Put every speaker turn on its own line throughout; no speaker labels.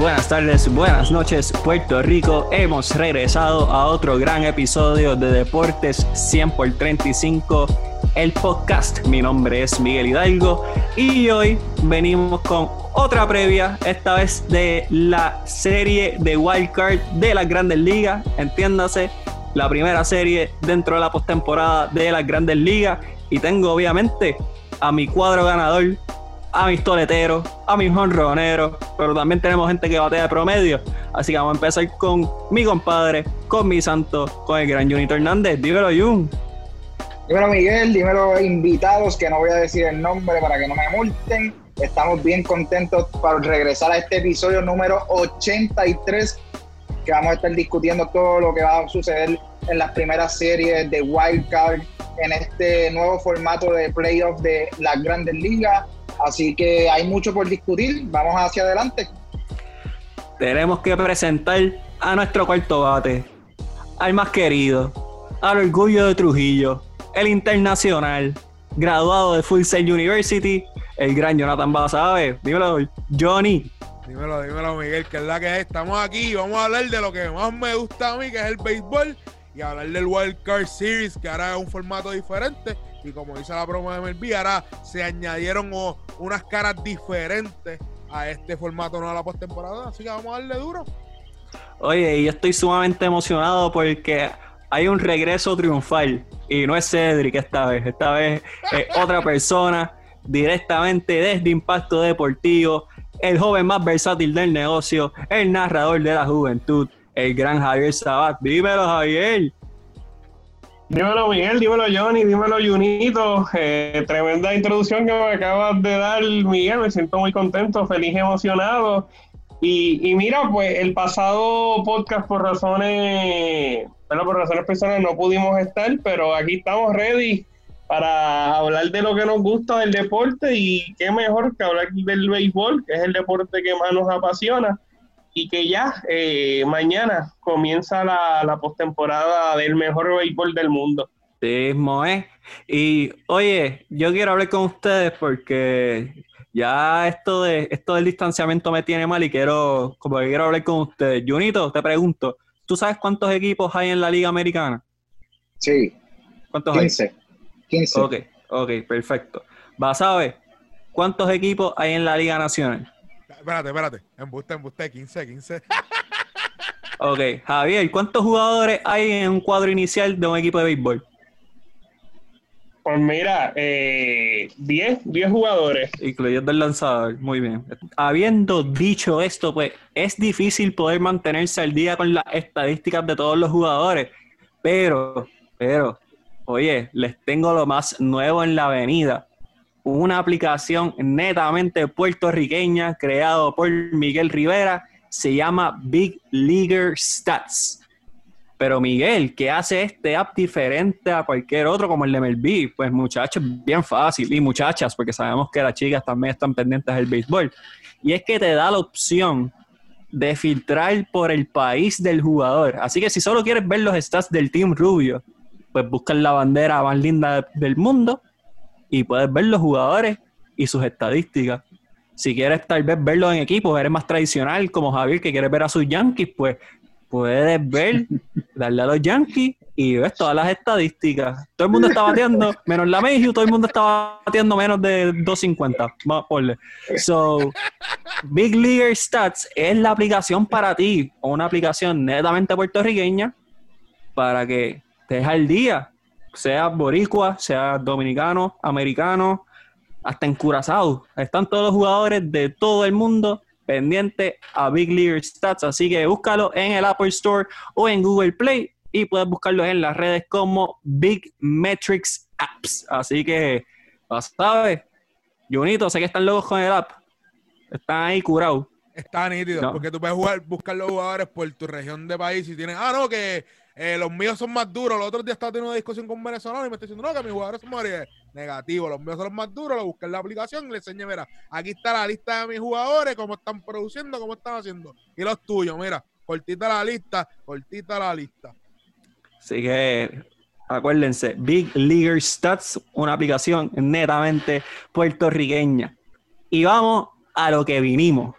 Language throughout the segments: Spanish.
Buenas tardes, buenas noches, Puerto Rico. Hemos regresado a otro gran episodio de Deportes 100 por 35, el podcast. Mi nombre es Miguel Hidalgo y hoy venimos con otra previa, esta vez de la serie de Wildcard de las Grandes Ligas. Entiéndase, la primera serie dentro de la postemporada de las Grandes Ligas. Y tengo obviamente a mi cuadro ganador, a mis toleteros, a mis honroneros, pero también tenemos gente que batea de promedio. Así que vamos a empezar con mi compadre, con mi santo, con el gran Junito Hernández. Dímelo, Jun.
Dímelo, Miguel, dímelo, invitados, que no voy a decir el nombre para que no me multen. Estamos bien contentos para regresar a este episodio número 83, que vamos a estar discutiendo todo lo que va a suceder en las primeras series de Wild Card, en este nuevo formato de playoff de las grandes ligas. Así que hay mucho por discutir. Vamos hacia adelante.
Tenemos que presentar a nuestro cuarto bate, al más querido, al orgullo de Trujillo, el internacional, graduado de Full Sail University, el gran Jonathan Basabe. Dímelo, Johnny.
Dímelo, dímelo, Miguel, que es la que es. Estamos aquí y vamos a hablar de lo que más me gusta a mí, que es el béisbol, y hablar del Wild Card Series, que ahora es un formato diferente. Y como dice la promo de MLB, ahora se añadieron unas caras diferentes a este formato no a la postemporada. Así que vamos a darle duro.
Oye, y yo estoy sumamente emocionado porque hay un regreso triunfal. Y no es Cedric esta vez, esta vez es otra persona directamente desde Impacto Deportivo, el joven más versátil del negocio, el narrador de la juventud, el gran Javier Sabat. Dímelo, Javier.
Dímelo, Miguel, dímelo, Johnny, dímelo, Junito. Eh, tremenda introducción que me acabas de dar, Miguel. Me siento muy contento, feliz, emocionado. Y, y mira, pues el pasado podcast, por razones, bueno, por razones personales, no pudimos estar, pero aquí estamos ready para hablar de lo que nos gusta del deporte y qué mejor que hablar del béisbol, que es el deporte que más nos apasiona y que ya eh, mañana comienza la, la postemporada del mejor béisbol del mundo.
Sí, Moe. Y oye, yo quiero hablar con ustedes porque ya esto de esto del distanciamiento me tiene mal y quiero, como que quiero hablar con ustedes. Junito, te pregunto, ¿tú sabes cuántos equipos hay en la Liga Americana?
Sí.
¿Cuántos
15.
hay?
15.
Ok, ok, perfecto. ¿Vas a ver cuántos equipos hay en la Liga Nacional?
Espérate, espérate. Embuste, embuste, 15, 15.
Ok, Javier, ¿cuántos jugadores hay en un cuadro inicial de un equipo de béisbol?
Pues mira, eh, 10, 10 jugadores.
Incluyendo el lanzador, muy bien. Habiendo dicho esto, pues es difícil poder mantenerse al día con las estadísticas de todos los jugadores. Pero, pero, oye, les tengo lo más nuevo en la avenida. Una aplicación netamente puertorriqueña creado por Miguel Rivera. Se llama Big Leaguer Stats. Pero Miguel, ¿qué hace este app diferente a cualquier otro como el de MLB? Pues muchachos, bien fácil. Y muchachas, porque sabemos que las chicas también están pendientes del béisbol. Y es que te da la opción de filtrar por el país del jugador. Así que si solo quieres ver los stats del Team Rubio, pues buscas la bandera más linda del mundo y puedes ver los jugadores y sus estadísticas. Si quieres tal vez verlos en equipos, eres más tradicional como Javier que quiere ver a sus Yankees, pues puedes ver, darle a los Yankees y ves todas las estadísticas. Todo el mundo está bateando, menos la Mayhew, todo el mundo está bateando menos de 250. Vamos a ponle. So, Big Leaguer Stats es la aplicación para ti, una aplicación netamente puertorriqueña, para que estés al día, sea boricua, sea dominicano, americano, hasta en Curazao. Están todos los jugadores de todo el mundo pendiente a Big League Stats. Así que búscalo en el Apple Store o en Google Play y puedes buscarlo en las redes como Big Metrics Apps. Así que, ¿sabes? Junito, sé que están locos con el app. Están ahí curados.
Está nítido,
No.
porque tú puedes jugar, buscar los jugadores por tu región de país y tienes, ah, no, que eh, los míos son más duros. Los otros días estaba teniendo una discusión con un venezolano y me está diciendo, no, que mis jugadores son duros. negativo. Los míos son los más duros. Lo busqué en la aplicación y le enseñé, mira, aquí está la lista de mis jugadores, cómo están produciendo, cómo están haciendo. Y los tuyos, mira, cortita la lista, cortita la lista.
Así que acuérdense, Big Leaguer Stats, una aplicación netamente puertorriqueña. Y vamos a lo que vinimos.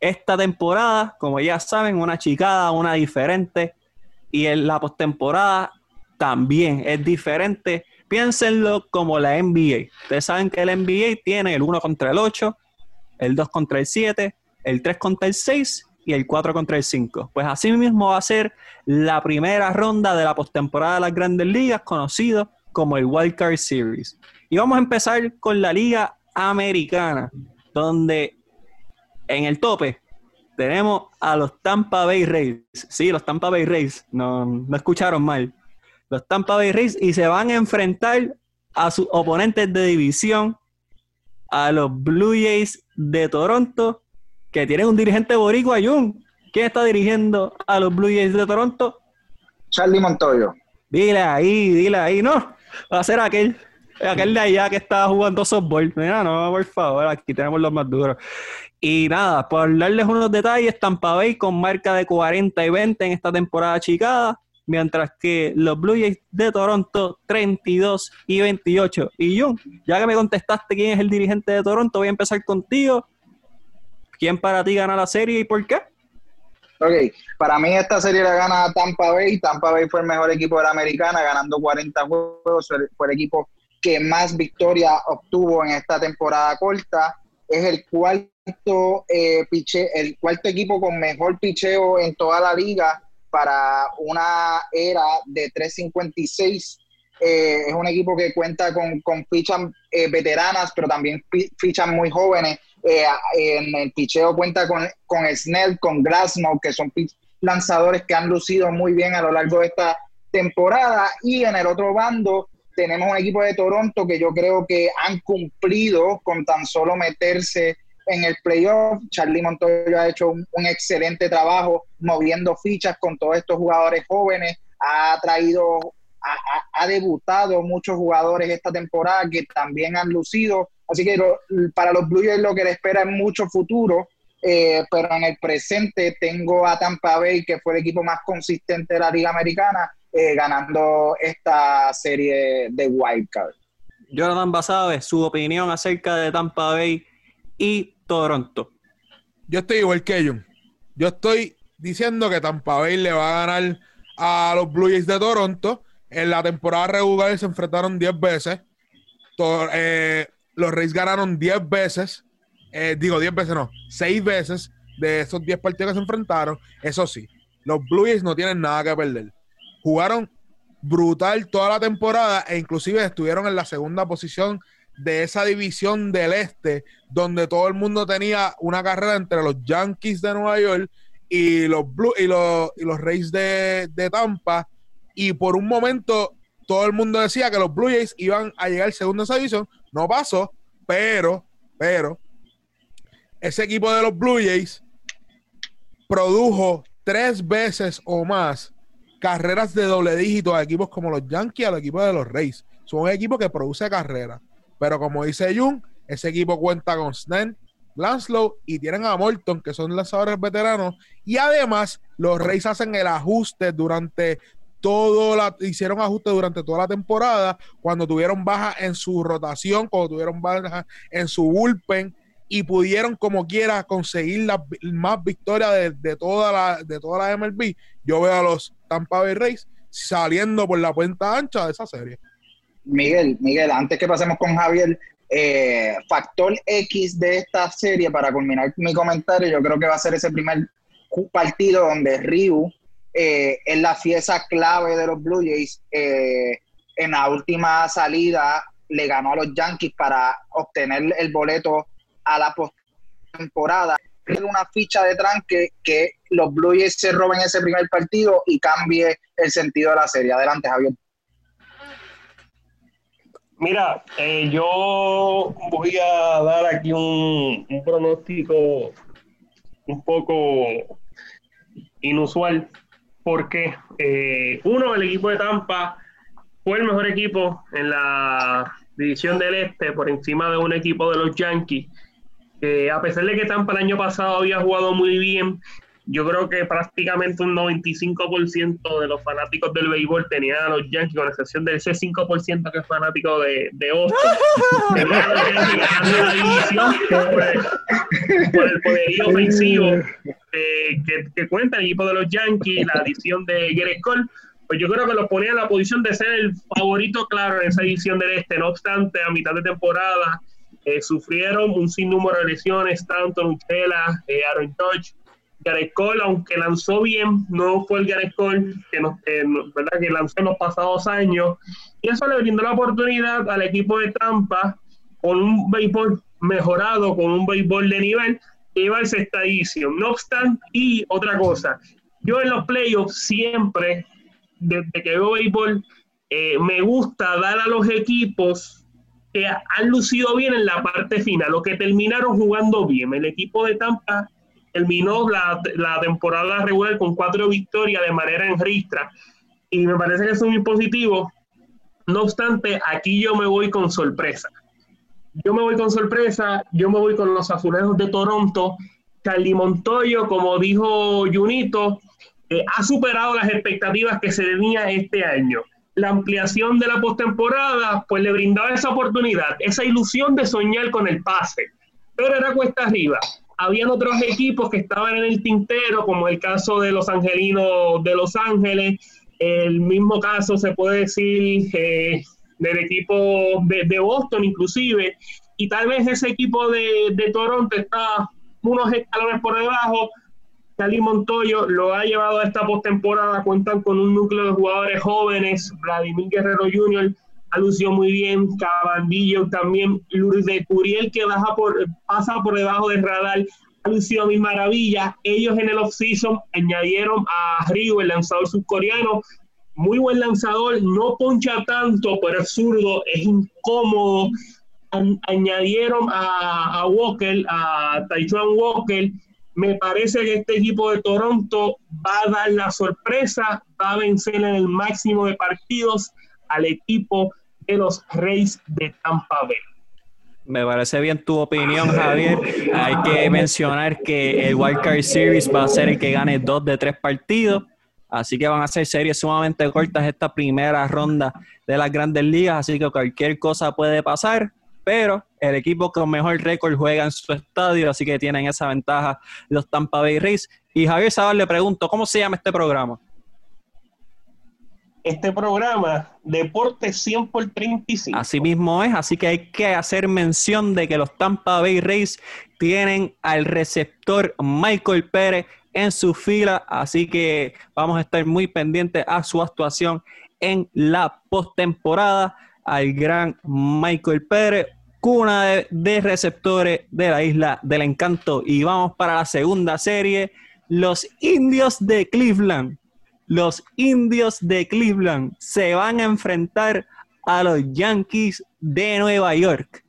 esta temporada, como ya saben, una chicada, una diferente. Y en la postemporada también es diferente. Piénsenlo como la NBA. Ustedes saben que la NBA tiene el 1 contra el 8, el 2 contra el 7, el 3 contra el 6 y el 4 contra el 5. Pues así mismo va a ser la primera ronda de la postemporada de las grandes ligas, conocido como el Wild Card Series. Y vamos a empezar con la liga americana, donde en el tope tenemos a los Tampa Bay Rays. Sí, los Tampa Bay Rays, no, no escucharon mal. Los Tampa Bay Rays y se van a enfrentar a sus oponentes de división, a los Blue Jays de Toronto, que tienen un dirigente boricua, Jun. ¿Quién está dirigiendo a los Blue Jays de Toronto?
Charlie Montoyo.
Dile ahí, dile ahí, no. Va a ser aquel, aquel de allá que está jugando softball. Mira, no, por favor, aquí tenemos los más duros. Y nada, por darles unos detalles, Tampa Bay con marca de 40 y 20 en esta temporada chicada, mientras que los Blue Jays de Toronto 32 y 28. Y Jun, ya que me contestaste quién es el dirigente de Toronto, voy a empezar contigo. ¿Quién para ti gana la serie y por qué?
Ok, para mí esta serie la gana Tampa Bay. Tampa Bay fue el mejor equipo de la americana, ganando 40 juegos. Fue el equipo que más victoria obtuvo en esta temporada corta. Es el cuarto, eh, piche, el cuarto equipo con mejor picheo en toda la liga para una era de 356. Eh, es un equipo que cuenta con, con fichas eh, veteranas, pero también fichas muy jóvenes. Eh, en el picheo cuenta con, con Snell, con Glasnow, que son lanzadores que han lucido muy bien a lo largo de esta temporada. Y en el otro bando tenemos un equipo de Toronto que yo creo que han cumplido con tan solo meterse en el playoff. Charlie Montoya ha hecho un, excelente trabajo moviendo fichas con todos estos jugadores jóvenes. Ha traído, ha, debutado muchos jugadores esta temporada que también han lucido. Así que para los Blue Jays lo que le espera es mucho futuro, eh, pero en el presente tengo a Tampa Bay, que fue el equipo más consistente de la Liga Americana, eh, ganando esta serie de Wild Card.
Jonathan Basabe, su opinión acerca de Tampa Bay y Toronto.
Yo estoy igual que ellos. Yo estoy diciendo que Tampa Bay le va a ganar a los Blue Jays de Toronto. En la temporada regular se enfrentaron 10 veces. Tor eh, los Rays ganaron 10 veces, eh, digo 10 veces no, 6 veces de esos 10 partidos que se enfrentaron. Eso sí, los Blue Jays no tienen nada que perder. Jugaron brutal toda la temporada e inclusive estuvieron en la segunda posición de esa división del este, donde todo el mundo tenía una carrera entre los Yankees de Nueva York y los Blue y los, y los Rays de, de Tampa. Y por un momento todo el mundo decía que los Blue Jays iban a llegar segundo en esa división. No pasó, pero, pero, ese equipo de los Blue Jays produjo tres veces o más carreras de doble dígito a equipos como los Yankees, a los equipos de los Rays. Son un equipo que produce carreras. Pero como dice Jung, ese equipo cuenta con Snell, Lanslow y tienen a Morton, que son lanzadores veteranos. Y además, los Rays hacen el ajuste durante todo la, hicieron ajustes durante toda la temporada, cuando tuvieron baja en su rotación, cuando tuvieron baja en su bullpen y pudieron como quiera conseguir la más victoria de, de, toda la, de toda la MLB. Yo veo a los Tampa Bay Rays saliendo por la cuenta ancha de esa serie.
Miguel, Miguel, antes que pasemos con Javier, eh, factor X de esta serie para culminar mi comentario, yo creo que va a ser ese primer partido donde Ryu eh, es la pieza clave de los Blue Jays. Eh, en la última salida le ganó a los Yankees para obtener el boleto a la postemporada. Una ficha de tranque que los Blue Jays se roben ese primer partido y cambie el sentido de la serie. Adelante, Javier.
Mira, eh, yo voy a dar aquí un, pronóstico un poco inusual porque eh, uno, el equipo de Tampa fue el mejor equipo en la división del Este por encima de un equipo de los Yankees. Eh, a pesar de que Tampa el año pasado había jugado muy bien, yo creo que prácticamente un 95% de los fanáticos del béisbol tenían a los Yankees, con excepción de ese 5% que es fanático de, de Boston. tenían a los Yankees ganando la división por el, por el poderío ofensivo eh, que, que, cuenta el equipo de los Yankees, la adición de Gerrit Cole. Pues yo creo que los ponía en la posición de ser el favorito claro en esa edición del este. No obstante, a mitad de temporada eh, sufrieron un sinnúmero de lesiones, tanto Nutella, eh, Aaron Touch, Gareth Cole, aunque lanzó bien, no fue el Gareth Cole que, nos, ¿verdad? que lanzó en los pasados años. Y eso le brindó la oportunidad al equipo de Tampa con un béisbol mejorado, con un béisbol de nivel, llevarse esta edición. No obstante, y otra cosa, yo en los playoffs siempre, desde que veo béisbol, eh, me gusta dar a los equipos que han lucido bien en la parte final, los que terminaron jugando bien. El equipo de Tampa terminó la, la temporada regular con cuatro victorias de manera en ristra y me parece que es muy positivo. No obstante, aquí yo me voy con sorpresa. Yo me voy con sorpresa, yo me voy con los azulejos de Toronto. Charlie Montoyo, como dijo Junito, eh, ha superado las expectativas que se tenía este año la ampliación de la postemporada, pues le brindaba esa oportunidad, esa ilusión de soñar con el pase. Pero era cuesta arriba. Habían otros equipos que estaban en el tintero, como el caso de los Angelinos de Los Ángeles, el mismo caso se puede decir eh, del equipo de, Boston inclusive, y tal vez ese equipo de, Toronto está unos escalones por debajo, Cali Montoyo lo ha llevado a esta postemporada. Cuentan con un núcleo de jugadores jóvenes. Vladimir Guerrero Jr. ha muy bien. Cabandillo también. De Curiel, que baja por, pasa por debajo del radar, ha lucido mi maravilla. Ellos en el offseason añadieron a Río, el lanzador subcoreano. Muy buen lanzador, no poncha tanto, pero es zurdo, es incómodo. añadieron a, a Walker, a Taichuan Walker, me parece que este equipo de Toronto va a dar la sorpresa, va a vencer en el máximo de partidos al equipo de los Reyes de Tampa Bay.
Me parece bien tu opinión, Javier. Hay que mencionar que el Wild Card Series va a ser el que gane dos de tres partidos. Así que van a ser series sumamente cortas esta primera ronda de las grandes ligas. Así que cualquier cosa puede pasar pero el equipo con mejor récord juega en su estadio, así que tienen esa ventaja los Tampa Bay Rays. Y Javier Sabal le pregunto, ¿cómo se llama este programa?
Este programa, Deporte 100 por 35.
Así mismo es, así que hay que hacer mención de que los Tampa Bay Rays tienen al receptor Michael Pérez en su fila, así que vamos a estar muy pendientes a su actuación en la postemporada al gran Michael Pérez, cuna de, receptores de la isla del encanto. Y vamos para la segunda serie, los indios de Cleveland. Los indios de Cleveland se van a enfrentar a los Yankees de Nueva York.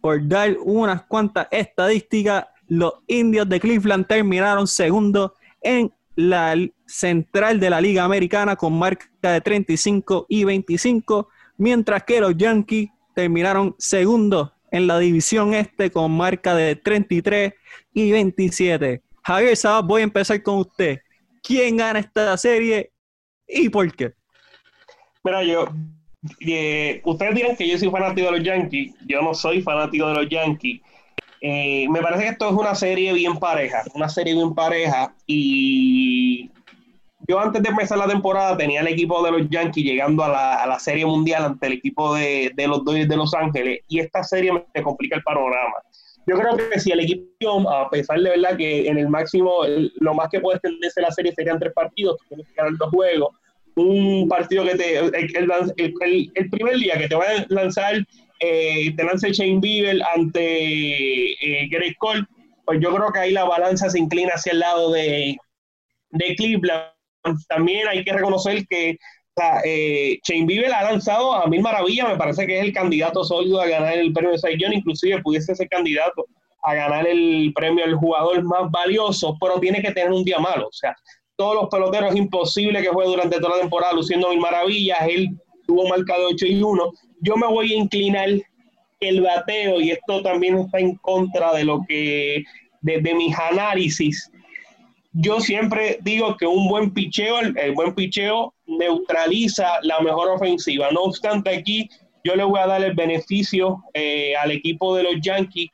Por dar unas cuantas estadísticas, los indios de Cleveland terminaron segundo en la central de la Liga Americana con marca de 35 y 25 mientras que los Yankees terminaron segundos en la división este con marca de 33 y 27. Javier Sabas, voy a empezar con usted. ¿Quién gana esta serie y por qué?
Mira, yo, eh, ustedes dirán que yo soy fanático de los Yankees, yo no soy fanático de los Yankees. Eh, me parece que esto es una serie bien pareja, una serie bien pareja y yo antes de empezar la temporada tenía el equipo de los Yankees llegando a la, Serie Mundial ante el equipo de, los Dodgers de Los Ángeles y esta serie me complica el panorama. Yo creo que si el equipo, a pesar de verdad que en el máximo, lo más que puede extenderse la serie serían tres partidos, tienes que ganar dos juegos, un partido que te, el, primer día que te va a lanzar, eh, te lanza Shane Bieber ante eh, Greg Cole, pues yo creo que ahí la balanza se inclina hacia el lado de, de Cleveland también hay que reconocer que eh, Shane Bieber ha lanzado a mil maravillas, me parece que es el candidato sólido a ganar el premio de Saiyón, inclusive pudiese ser candidato a ganar el premio al jugador más valioso, pero tiene que tener un día malo, o sea, todos los peloteros imposible que juegue durante toda la temporada luciendo mil maravillas, él tuvo marca de 8 y 1, yo me voy a inclinar el bateo y esto también está en contra de lo que, de mis análisis, yo siempre digo que un buen picheo, el, el buen picheo neutraliza la mejor ofensiva. No obstante, aquí yo le voy a dar el beneficio eh, al equipo de los Yankees,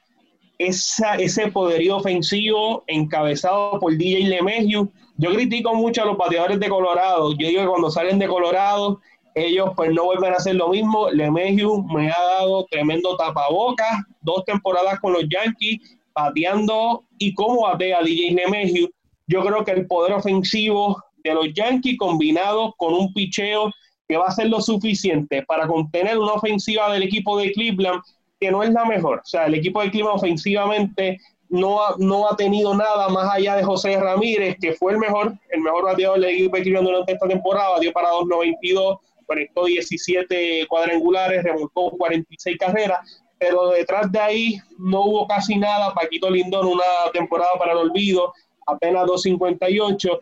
esa, ese poderío ofensivo encabezado por DJ LeMahieu. Yo critico mucho a los bateadores de Colorado. Yo digo que cuando salen de Colorado, ellos pues no vuelven a hacer lo mismo. LeMahieu me ha dado tremendo tapabocas, dos temporadas con los Yankees, bateando y cómo batea DJ LeMahieu. Yo creo que el poder ofensivo de los Yankees combinado con un picheo que va a ser lo suficiente para contener una ofensiva del equipo de Cleveland que no es la mejor. O sea, el equipo de Cleveland ofensivamente no ha, no ha tenido nada más allá de José Ramírez, que fue el mejor, el mejor bateador del equipo de Cleveland durante esta temporada, dio para 2.92, conectó 17 cuadrangulares, remontó 46 carreras, pero detrás de ahí no hubo casi nada. Paquito Lindón, una temporada para el olvido, apenas 2.58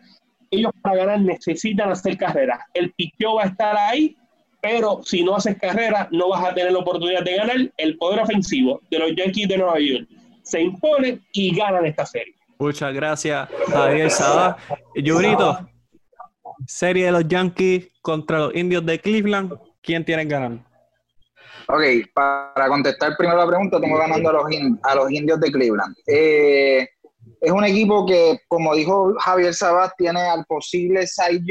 ellos para ganar necesitan hacer carrera. El picheo va a estar ahí, pero si no haces carrera, no vas a tener la oportunidad de ganar. El poder ofensivo de los Yankees de Nueva York se impone y ganan esta serie.
Muchas gracias, Javier Sabá. Yurito, serie de los Yankees contra los Indios de Cleveland. ¿Quién tiene ganando?
Ok, para contestar primero la pregunta, tengo ganando a los, a los indios de Cleveland. Eh, es un equipo que, como dijo Javier Sabat, tiene al posible Cy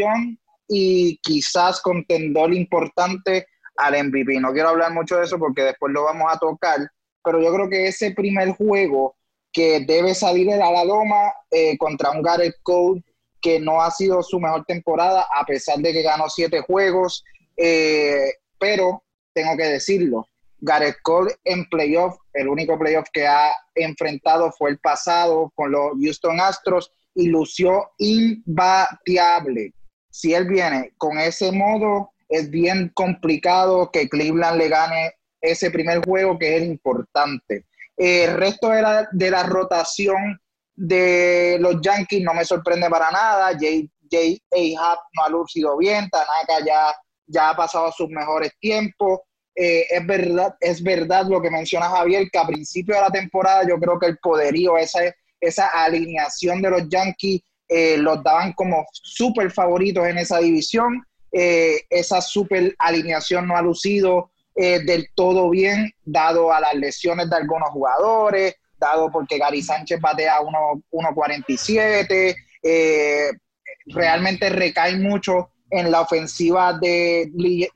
y quizás contendor importante al MVP. No quiero hablar mucho de eso porque después lo vamos a tocar, pero yo creo que ese primer juego que debe salir a la loma eh, contra un Gareth Cole que no ha sido su mejor temporada, a pesar de que ganó siete juegos, eh, pero tengo que decirlo, Gareth Cole en playoff, el único playoff que ha enfrentado fue el pasado con los Houston Astros y lució imbateable. Si él viene con ese modo, es bien complicado que Cleveland le gane ese primer juego que es importante. El resto de la, de la rotación de los Yankees no me sorprende para nada. J.A. no ha lucido bien, Tanaka ya, ya ha pasado sus mejores tiempos. Eh, es, verdad, es verdad lo que menciona Javier, que a principio de la temporada yo creo que el poderío, esa, esa alineación de los Yankees, eh, los daban como súper favoritos en esa división. Eh, esa súper alineación no ha lucido del todo bien, dado a las lesiones de algunos jugadores, dado porque Gary Sánchez batea 1.47. realmente recae mucho en la ofensiva de,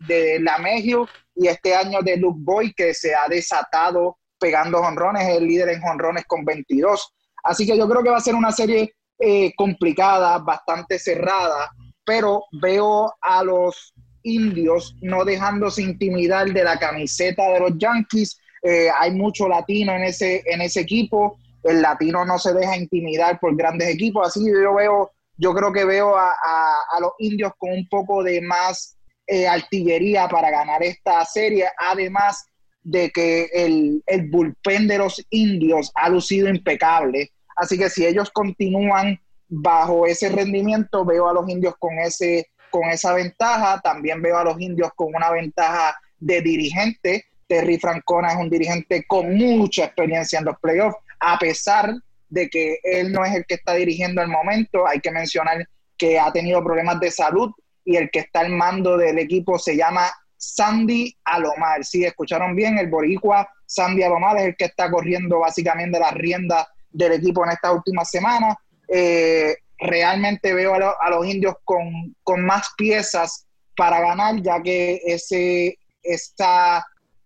de la Mejio y este año de Luke Boy que se ha desatado pegando jonrones, es el líder en jonrones con 22. Así que yo creo que va a ser una serie eh, complicada, bastante cerrada, pero veo a los indios no dejándose intimidar de la camiseta de los Yankees. Eh, hay mucho latino en ese, en ese equipo. El latino no se deja intimidar por grandes equipos. Así que yo veo, yo creo que veo a, a los indios con un poco de más eh, artillería para ganar esta serie, además de que el, el bullpen de los indios ha lucido impecable. Así que si ellos continúan bajo ese rendimiento, veo a los indios con, ese, con esa ventaja. También veo a los indios con una ventaja de dirigente. Terry Francona es un dirigente con mucha experiencia en los playoffs, a pesar de que él no es el que está dirigiendo al momento. Hay que mencionar que ha tenido problemas de salud y el que está al mando del equipo se llama Sandy Alomar. Si escucharon bien, el boricua Sandy Alomar es el que está corriendo básicamente las riendas del equipo en esta última semana. Eh, realmente veo a, los indios con, más piezas para ganar, ya que ese,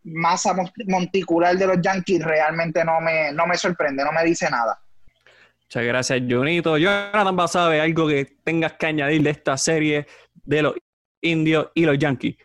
masa monticular de los Yankees realmente no me, no me sorprende, no me dice nada.
Muchas gracias, Junito. Jonathan, ¿vas a ver algo que tengas que añadir de esta serie de los indios y los yankees.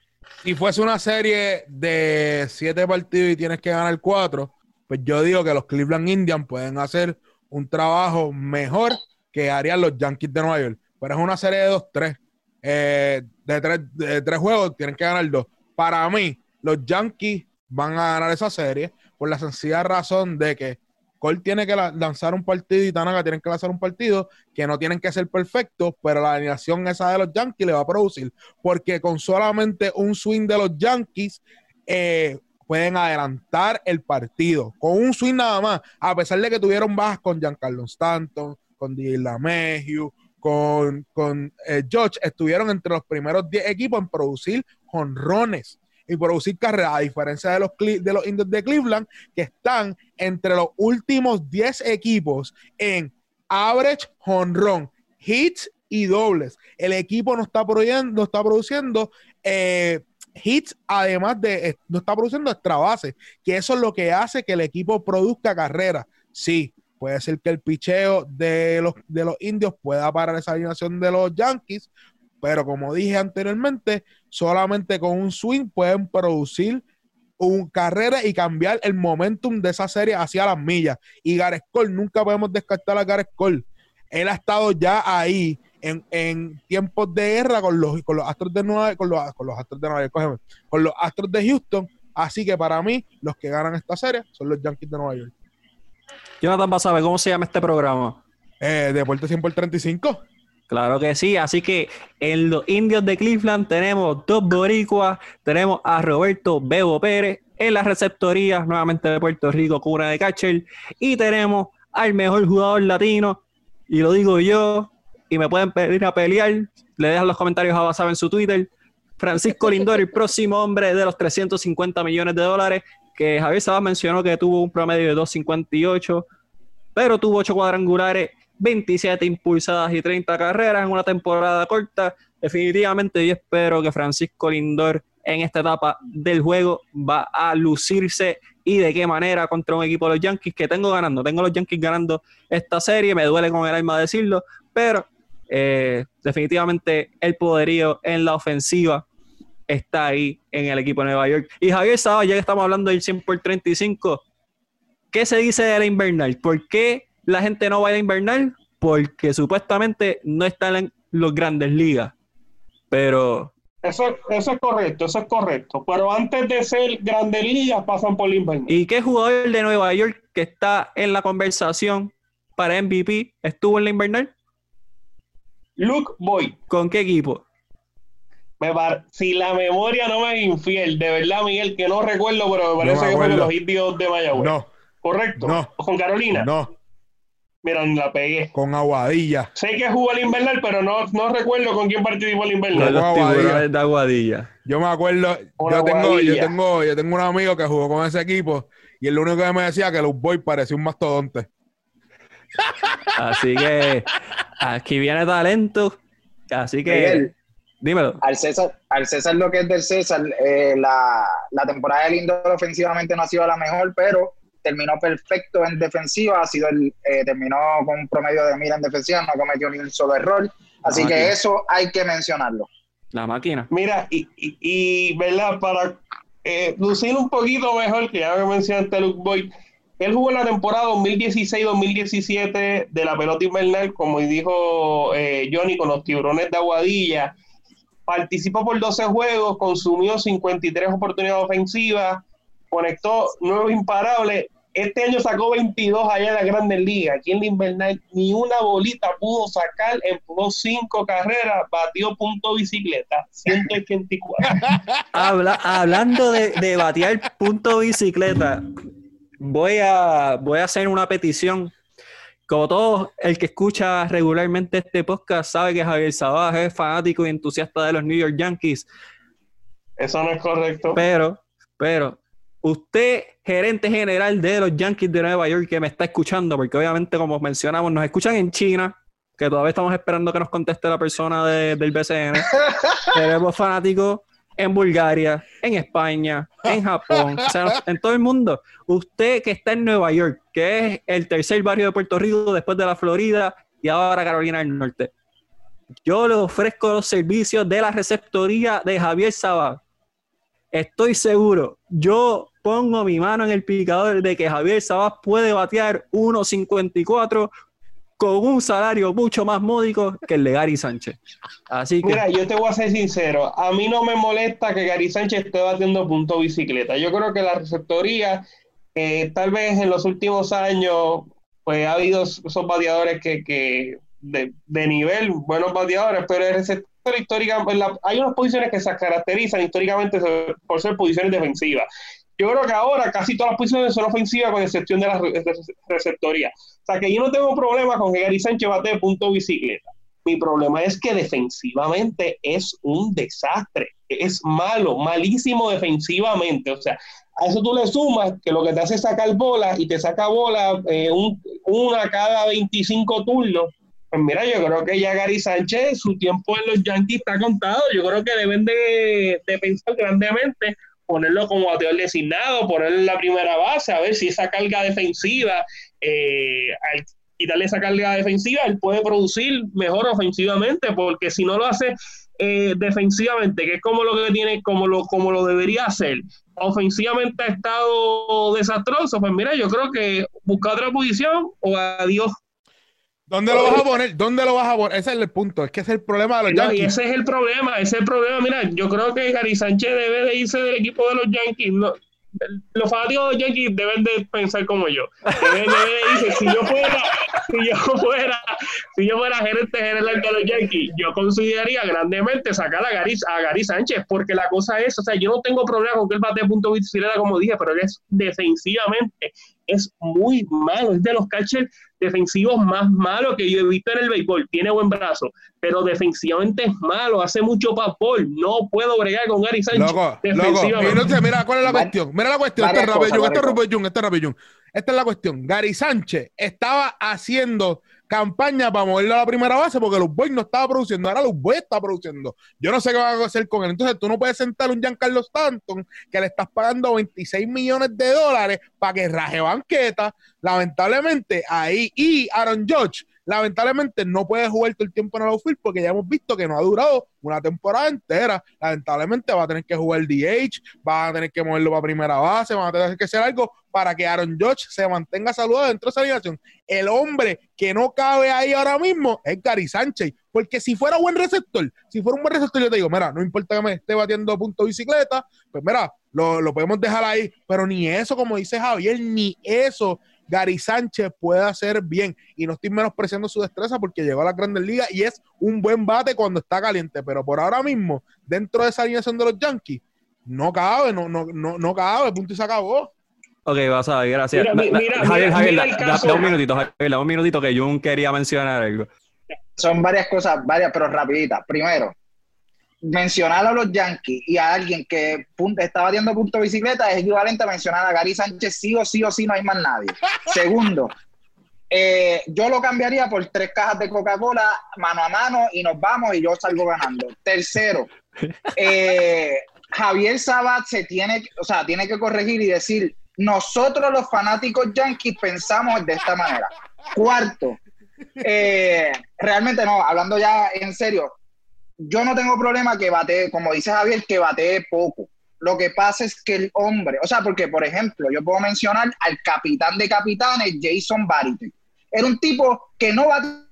Si fuese una serie de siete partidos y tienes que ganar cuatro, pues yo digo que los Cleveland Indians pueden hacer un trabajo mejor que harían los Yankees de Nueva York. Pero es una serie de dos, tres. Eh, de, tres de tres juegos tienen que ganar dos. Para mí, los Yankees van a ganar esa serie por la sencilla razón de que Cole tiene que lanzar un partido y Tanaka tienen que lanzar un partido que no tienen que ser perfectos, pero la alineación esa de los Yankees le va a producir, porque con solamente un swing de los Yankees eh, pueden adelantar el partido, con un swing nada más, a pesar de que tuvieron bajas con Giancarlo Stanton, con DJ LaMeju, con, con eh, George, estuvieron entre los primeros 10 equipos en producir jonrones y producir carreras, a diferencia de los, de los indios de Cleveland, que están entre los últimos 10 equipos en average honrón, hits y dobles. El equipo no está produciendo, no está produciendo eh, hits, además de, eh, no está produciendo extra base, que eso es lo que hace que el equipo produzca carreras. Sí, puede ser que el picheo de los, de los indios pueda parar esa alineación de los Yankees, pero como dije anteriormente, solamente con un swing pueden producir un carrera y cambiar el momentum de esa serie hacia las millas. Y Gareth Cole, nunca podemos descartar a Gareth Cole. Él ha estado ya ahí en, tiempos de guerra con los, con los Astros de Nueva con los, con los Astros de Nueva York, con los Astros de Houston. Así que para mí, los que ganan esta serie son los Yankees de Nueva York.
Jonathan, ¿vas a ver cómo se llama este programa?
Eh, Deporte 100 por 35.
Claro que sí, así que en los indios de Cleveland tenemos dos boricuas, tenemos a Roberto Bebo Pérez en la receptoría nuevamente de Puerto Rico, cura de catcher, y tenemos al mejor jugador latino, y lo digo yo, y me pueden pedir a pelear, le dejan los comentarios a Basaba en su Twitter, Francisco Lindor, el próximo hombre de los 350 millones de dólares, que Javier Sabas mencionó que tuvo un promedio de 258, pero tuvo 8 cuadrangulares 27 impulsadas y 30 carreras en una temporada corta. Definitivamente yo espero que Francisco Lindor en esta etapa del juego va a lucirse y de qué manera contra un equipo de los Yankees que tengo ganando. Tengo los Yankees ganando esta serie, me duele con el alma decirlo, pero eh, definitivamente el poderío en la ofensiva está ahí en el equipo de Nueva York. Y Javier Saba, ya que estamos hablando del 100 por 35, ¿qué se dice de la invernal? ¿Por qué la gente no va a la invernal? Porque supuestamente no están en los grandes ligas. Pero.
Eso, eso es correcto, eso es correcto. Pero antes de ser grandes ligas pasan por la invernal.
¿Y qué jugador de Nueva York que está en la conversación para MVP estuvo en la invernal?
Luke Boy.
¿Con qué equipo?
Me si la memoria no me es infiel, de verdad, Miguel, que no recuerdo, pero me parece que fue los indios de Mayagüez.
No.
¿Correcto?
No.
¿Con Carolina?
No.
Mira, la pegué.
Con Aguadilla.
Sé que jugó el invernal, pero no, no recuerdo con quién participó el invernal.
Con los de Aguadilla.
Yo me acuerdo, yo tengo, yo tengo, yo tengo un amigo que jugó con ese equipo y el único que me decía que los Boys parecía un mastodonte.
Así que aquí viene talento. Así que dímelo.
Al César, al César lo que es del César, eh, la, la temporada del Indoor ofensivamente no ha sido la mejor, pero terminó perfecto en defensiva, ha sido el, eh, terminó con un promedio de mira en defensiva, no cometió ni un solo error. Así que eso hay que mencionarlo.
La máquina.
Mira, y, y, ¿verdad? Para eh, lucir un poquito mejor, que ya me mencionaste Luke Boyd, él jugó en la temporada 2016-2017 de la pelota invernal, como dijo eh, Johnny, con los tiburones de Aguadilla. Participó por 12 juegos, consumió 53 oportunidades ofensivas, conectó nuevos imparables. Este año sacó 22 allá en la Grandes Ligas. Aquí en la invernal ni una bolita pudo sacar, empujó 5 carreras, batió punto bicicleta, 184.
Habla, hablando de, de batear punto bicicleta, voy a, voy a hacer una petición. Como todo el que escucha regularmente este podcast sabe que Javier Sabaj es fanático y entusiasta de los New York Yankees.
Eso no es correcto.
Pero, pero, usted, gerente general de los Yankees de Nueva York, que me está escuchando, porque obviamente, como mencionamos, nos escuchan en China, que todavía estamos esperando que nos conteste la persona del BCN. Tenemos fanáticos en Bulgaria, en España, en Japón, o sea, en todo el mundo. Usted que está en Nueva York, que es el tercer barrio de Puerto Rico después de la Florida y ahora Carolina del Norte. Yo le ofrezco los servicios de la receptoría de Javier Sabá. Estoy seguro, yo pongo mi mano en el picador de que Javier Sabá puede batear 1.54 con un salario mucho más módico que el de Gary Sánchez. Así que...
Mira, yo te voy a ser sincero, a mí no me molesta que Gary Sánchez esté batiendo punto bicicleta. Yo creo que la receptoría, eh, tal vez en los últimos años, pues ha habido esos bateadores que, de, nivel, buenos bateadores, pero el histórica, hay unas posiciones que se caracterizan históricamente por ser posiciones defensivas. yo creo que ahora casi todas las posiciones son ofensivas con excepción de la receptoría. O sea que yo no tengo problema con que Gary Sánchez bate punto bicicleta. Mi problema es que defensivamente es un desastre. Es malo, malísimo defensivamente. O sea, a eso tú le sumas que lo que te hace es sacar bola y te saca bola eh, una cada 25 turnos. Pues mira, yo creo que ya Gary Sánchez, su tiempo en los Yankees está contado. Yo creo que deben de, pensar grandemente, ponerlo como bateador designado, ponerlo en la primera base, a ver si esa carga defensiva, eh, al quitarle esa carga defensiva, él puede producir mejor ofensivamente, porque si no lo hace eh, defensivamente, que es como lo que tiene, como lo, como lo debería hacer, ofensivamente ha estado desastroso, pues mira, yo creo que busca otra posición o adiós.
¿Dónde lo vas a poner? ¿Dónde lo vas a poner? Ese es el punto, es que ese es el problema de los Yankees.
Y ese es el problema, ese es el problema. Mira, yo creo que Gary Sánchez debe de irse del equipo de los Yankees. No, los fanáticos de Yankees deben de pensar como yo. Deben, de decir, si yo fuera, si yo fuera, si yo fuera gerente general de los Yankees, yo consideraría grandemente sacar a Gary, a Gary Sánchez, porque la cosa es, o sea, yo no tengo problema con que él bate punto como dije, pero es defensivamente es muy malo, es de los catchers defensivos más malos que yo he visto en el béisbol. Tiene buen brazo, pero defensivamente es malo, hace mucho papel. No puedo bregar con Gary Sánchez.
Loco, loco. Mira, ¿cuál es la cuestión? Mira la cuestión. Este es Rabellón, este es Rabellón, este es Esta es la cuestión. Gary Sánchez estaba haciendo campaña para moverlo a la primera base porque los Boys no estaba produciendo, ahora los Boys está produciendo. Yo no sé qué van a hacer con él. Entonces tú no puedes sentar un Giancarlo Stanton que le estás pagando 26 millones de dólares para que raje banqueta. Lamentablemente ahí y Aaron Judge lamentablemente no puede jugar todo el tiempo en el outfield porque ya hemos visto que no ha durado una temporada entera. Lamentablemente va a tener que jugar DH, va a tener que moverlo para primera base, va a tener que hacer algo para que Aaron Judge se mantenga saludado dentro de esa alineación. El hombre que no cabe ahí ahora mismo es Gary Sánchez, porque si fuera buen receptor, si fuera un buen receptor, yo te digo, mira, no importa que me esté batiendo punto bicicleta, pues mira, lo, lo podemos dejar ahí, pero ni eso, como dice Javier, ni eso Gary Sánchez puede hacer bien. Y no estoy menospreciando su destreza porque llegó a la Grandes Ligas y es un buen bate cuando está caliente. Pero por ahora mismo, dentro de esa alineación de los Yankees, no cabe, no, no, no, no cabe, punto y se acabó.
Ok, vas a ver, gracias. Mira, Javier, Javier, da, un minutito, Javier, da un minutito que Jun quería mencionar algo.
Son varias cosas, varias, pero rapiditas. Primero, mencionar a los Yankees y a alguien que está batiendo punto de bicicleta es equivalente a mencionar a Gary Sánchez sí o sí o sí, no hay más nadie. Segundo, eh, yo lo cambiaría por tres cajas de Coca-Cola mano a mano y nos vamos y yo salgo ganando. Tercero, eh, Javier Sabat se tiene, o sea, tiene que corregir y decir, nosotros los fanáticos Yankees pensamos de esta manera. Cuarto, eh, realmente no, hablando ya en serio, yo no tengo problema que bate, como dice Javier, que bate poco. Lo que pasa es que el hombre, o sea, porque por ejemplo, yo puedo mencionar al capitán de capitanes, Jason Barite. Era un tipo que no bateaba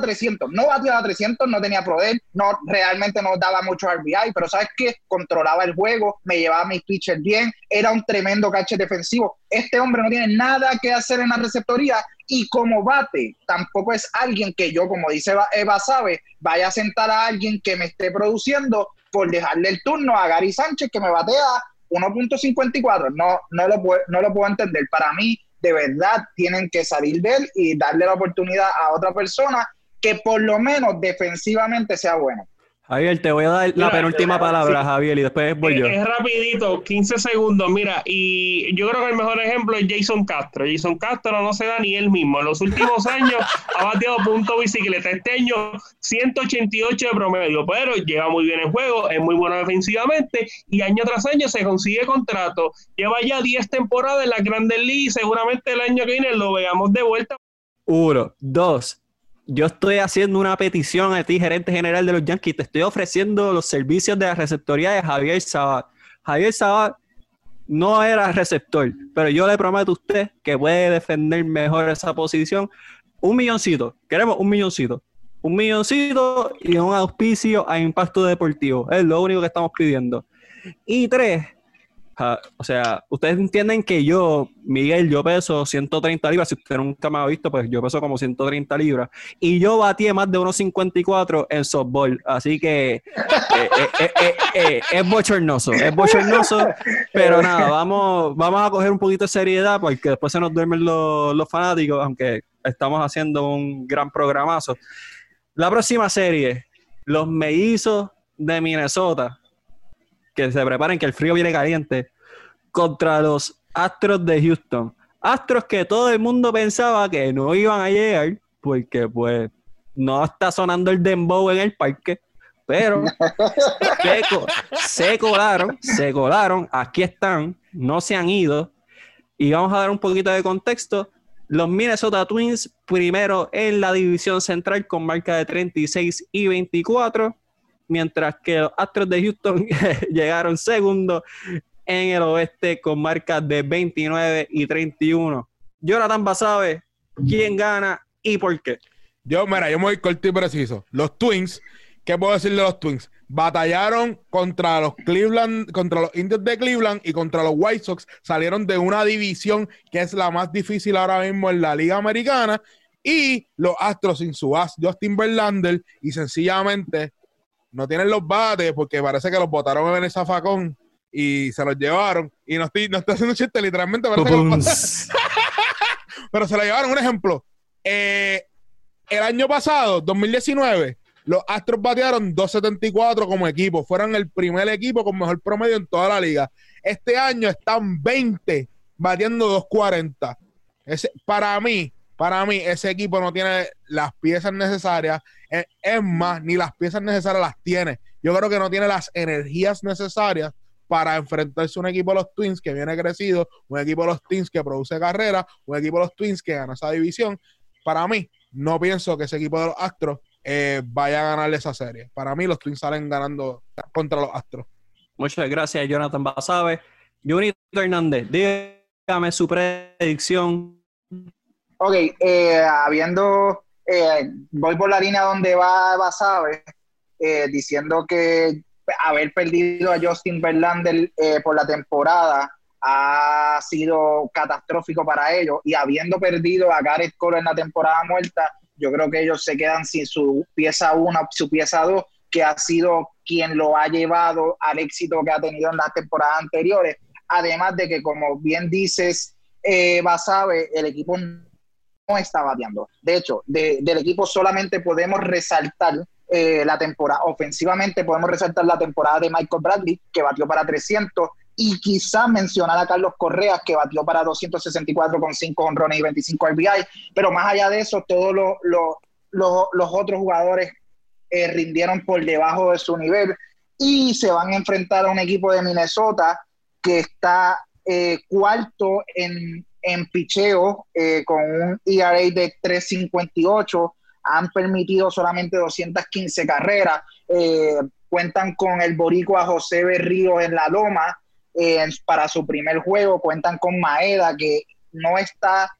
300, no bateaba 300, no tenía poder, no realmente no daba mucho RBI, pero sabes que controlaba el juego, me llevaba mis pitchers bien, era un tremendo cache defensivo. Este hombre no tiene nada que hacer en la receptoría y como bate, tampoco es alguien que yo, como dice Eva Sabe, vaya a sentar a alguien que me esté produciendo por dejarle el turno a Gary Sánchez que me batea 1.54. No, no, lo no lo puedo entender. Para mí, de verdad, tienen que salir de él y darle la oportunidad a otra persona que por lo menos defensivamente sea bueno.
Javier, te voy a dar la penúltima palabra, Javier, y después voy yo.
Es rapidito, 15 segundos. Mira, y yo creo que el mejor ejemplo es Jason Castro. Jason Castro no se da ni él mismo. En los últimos años ha bateado punto bicicleta. Este año 188 de promedio, pero lleva muy bien el juego, es muy bueno defensivamente y año tras año se consigue contrato. Lleva ya 10 temporadas en la Grandes Ligas y seguramente el año que viene lo veamos de vuelta.
Uno, dos, yo estoy haciendo una petición a ti, gerente general de los Yankees, te estoy ofreciendo los servicios de la receptoría de Javier Sabat. Javier Sabat no era receptor, pero yo le prometo a usted que puede defender mejor esa posición. Un milloncito, queremos un milloncito. Un milloncito y un auspicio a impacto deportivo. Es lo único que estamos pidiendo. Y tres, O sea, ustedes entienden que yo, Miguel, yo peso 130 libras. Si usted nunca me ha visto, pues yo peso como 130 libras. Y yo batí más de 1,54 en softball. Así que eh, eh, eh, es bochornoso, es bochornoso. Pero nada, vamos, vamos a coger un poquito de seriedad porque después se nos duermen los, los fanáticos, aunque estamos haciendo un gran programazo. La próxima serie, los mellizos de Minnesota que se preparen que el frío viene caliente contra los Astros de Houston. Astros que todo el mundo pensaba que no iban a llegar porque pues no está sonando el dembow en el parque, pero se, co- se colaron, se colaron, aquí están, no se han ido y vamos a dar un poquito de contexto. Los Minnesota Twins primero en la división central con marca de 36 y 24 mientras que los Astros de Houston llegaron segundo en el oeste con marcas de 29 y 31. Jonathan Basabe, quién gana y por qué.
Yo, mira, yo me voy corto y preciso. Los Twins, ¿qué puedo decir de los Twins? Batallaron contra los Cleveland, contra los Indios de Cleveland y contra los White Sox. Salieron de una división que es la más difícil ahora mismo en la Liga Americana. Y los Astros sin su as, Justin Verlander, y sencillamente no tienen los bates porque parece que los botaron en el zafacón y se los llevaron. Y no estoy, no estoy haciendo chiste, literalmente parece que los pero se la llevaron. Un ejemplo, eh, el año pasado, 2019, los Astros batearon 2.74 como equipo. Fueron el primer equipo con mejor promedio en toda la liga. Este año están 20 batiendo 2.40. Ese- Para mí, para mí, ese equipo no tiene las piezas necesarias. Es, es más, ni las piezas necesarias las tiene. Yo creo que no tiene las energías necesarias para enfrentarse a un equipo de los Twins que viene crecido, un equipo de los Twins que produce carrera, un equipo de los Twins que gana esa división. Para mí, no pienso que ese equipo de los Astros eh, vaya a ganarle esa serie. Para mí, los Twins salen ganando contra los Astros.
Muchas gracias, Jonathan Basabe. Junito Hernández, dígame su predicción.
Ok, eh, habiendo, eh, voy por la línea donde va Basabe, eh, diciendo que haber perdido a Justin Verlander eh, por la temporada ha sido catastrófico para ellos y habiendo perdido a Gareth Cole en la temporada muerta, yo creo que ellos se quedan sin su pieza 1, su pieza 2, que ha sido quien lo ha llevado al éxito que ha tenido en las temporadas anteriores. Además de que, como bien dices, eh, Basabe, el equipo está bateando. De hecho, de- del equipo solamente podemos resaltar eh, la temporada, ofensivamente podemos resaltar la temporada de Michael Bradley, que batió para 300, y quizás mencionar a Carlos Correa, que batió para 264 con 5 honrones y 25 RBI, pero más allá de eso, todos los, los otros jugadores eh, rindieron por debajo de su nivel y se van a enfrentar a un equipo de Minnesota que está eh, cuarto en, en picheo eh, con un ERA de 358. Han permitido solamente 215 carreras. Eh, cuentan con el boricua José Berrío en la loma eh, para su primer juego. Cuentan con Maeda, que no está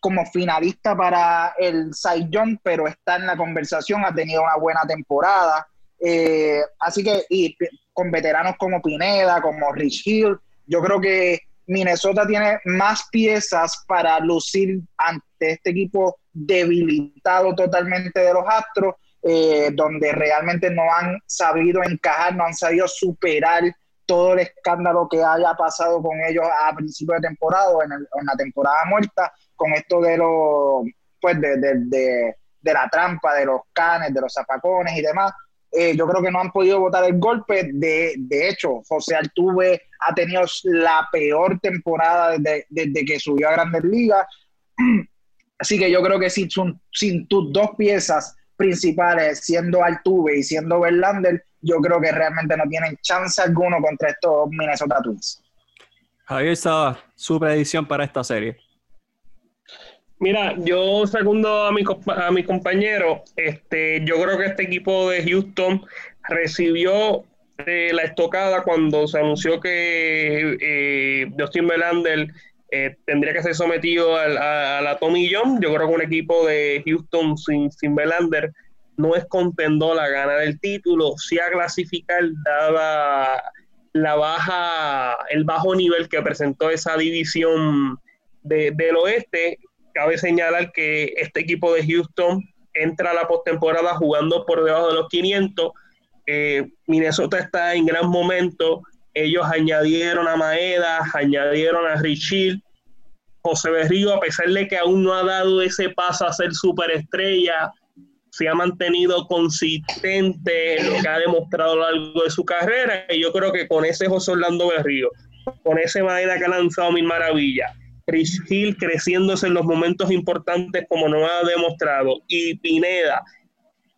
como finalista para el Young, pero está en la conversación, ha tenido una buena temporada. Eh, así que, y con veteranos como Pineda, como Rich Hill, yo creo que Minnesota tiene más piezas para lucir ante este equipo debilitado totalmente de los Astros, eh, donde realmente no han sabido encajar, no han sabido superar todo el escándalo que haya pasado con ellos a principio de temporada o en, la temporada muerta, con esto de los, pues de, de- de- de la trampa, de los canes, de los zapacones y demás. Eh, yo creo que no han podido votar el golpe. De, de hecho, José Altuve ha tenido la peor temporada desde, desde que subió a Grandes Ligas. Así que yo creo que sin, sin tus dos piezas principales, siendo Altuve y siendo Verlander, yo creo que realmente no tienen chance alguno contra estos Minnesota Twins.
Javier Saba, su predicción para esta serie.
Mira, yo segundo a mi, a mi compañero, este, yo creo que este equipo de Houston recibió eh, la estocada cuando se anunció que eh, Justin Verlander eh, tendría que ser sometido al- a, la Tommy John. Yo creo que un equipo de Houston sin, sin Verlander no es contendor a ganar el título, sí a clasificar dada la baja, el bajo nivel que presentó esa división del oeste. Cabe señalar que este equipo de Houston entra a la postemporada jugando por debajo de los 500. Eh, Minnesota está en gran momento. Ellos añadieron a Maeda, añadieron a Richie, José Berrío, a pesar de que aún no ha dado ese paso a ser superestrella, se ha mantenido consistente en lo que ha demostrado a lo largo de su carrera. Y yo creo que con ese José Orlando Berrío, con ese Maeda que ha lanzado mil maravillas, Rich Hill creciéndose en los momentos importantes como nos ha demostrado, y Pineda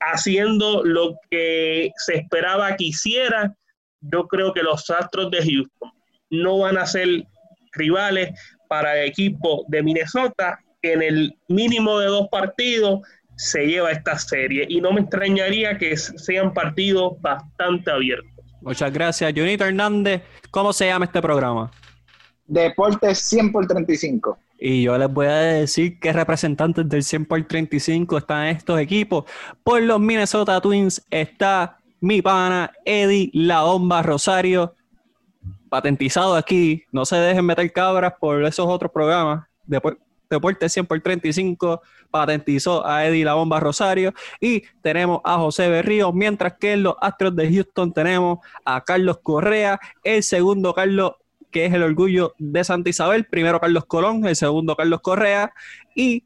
haciendo lo que se esperaba que hiciera, yo creo que los Astros de Houston no van a ser rivales para el equipo de Minnesota que en el mínimo de dos partidos se lleva esta serie y no me extrañaría que sean partidos bastante abiertos.
Muchas gracias, Junito Hernández. ¿Cómo se llama este programa?
Deportes 100 por 35.
Y yo les voy a decir que representantes del 100 por 35 están estos equipos. Por los Minnesota Twins está mi pana Eddie La Bomba Rosario, patentizado aquí. No se dejen meter cabras por esos otros programas. Deportes 100 por 35 patentizó a Eddie La Bomba Rosario y tenemos a José Berrío, mientras que en los Astros de Houston tenemos a Carlos Correa, el segundo Carlos que es el orgullo de Santa Isabel, primero Carlos Colón, el segundo Carlos Correa y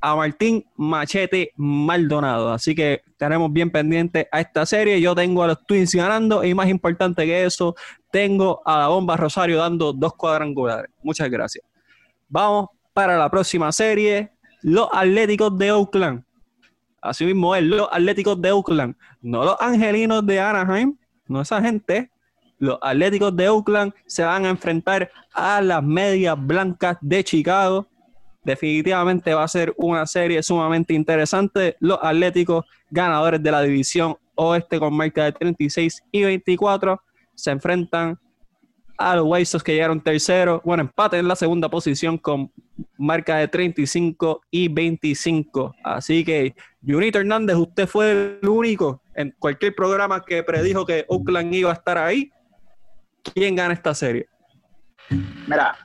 a Martín Machete Maldonado. Así que tenemos bien pendiente a esta serie. Yo tengo a los Twins ganando y más importante que eso, tengo a la Bomba Rosario dando dos cuadrangulares. Muchas gracias. Vamos para la próxima serie, los Atléticos de Oakland. Así mismo es, los Atléticos de Oakland, no los Angelinos de Anaheim, no esa gente, los Atléticos de Oakland se van a enfrentar a las Medias Blancas de Chicago. Definitivamente va a ser una serie sumamente interesante. Los Atléticos, ganadores de la división oeste con marca de 36 y 24, se enfrentan a los White que llegaron tercero. Bueno, empate en la segunda posición con marca de 35 y 25. Así que, Junito Hernández, usted fue el único en cualquier programa que predijo que Oakland iba a estar ahí. ¿Quién gana esta serie?
Mira,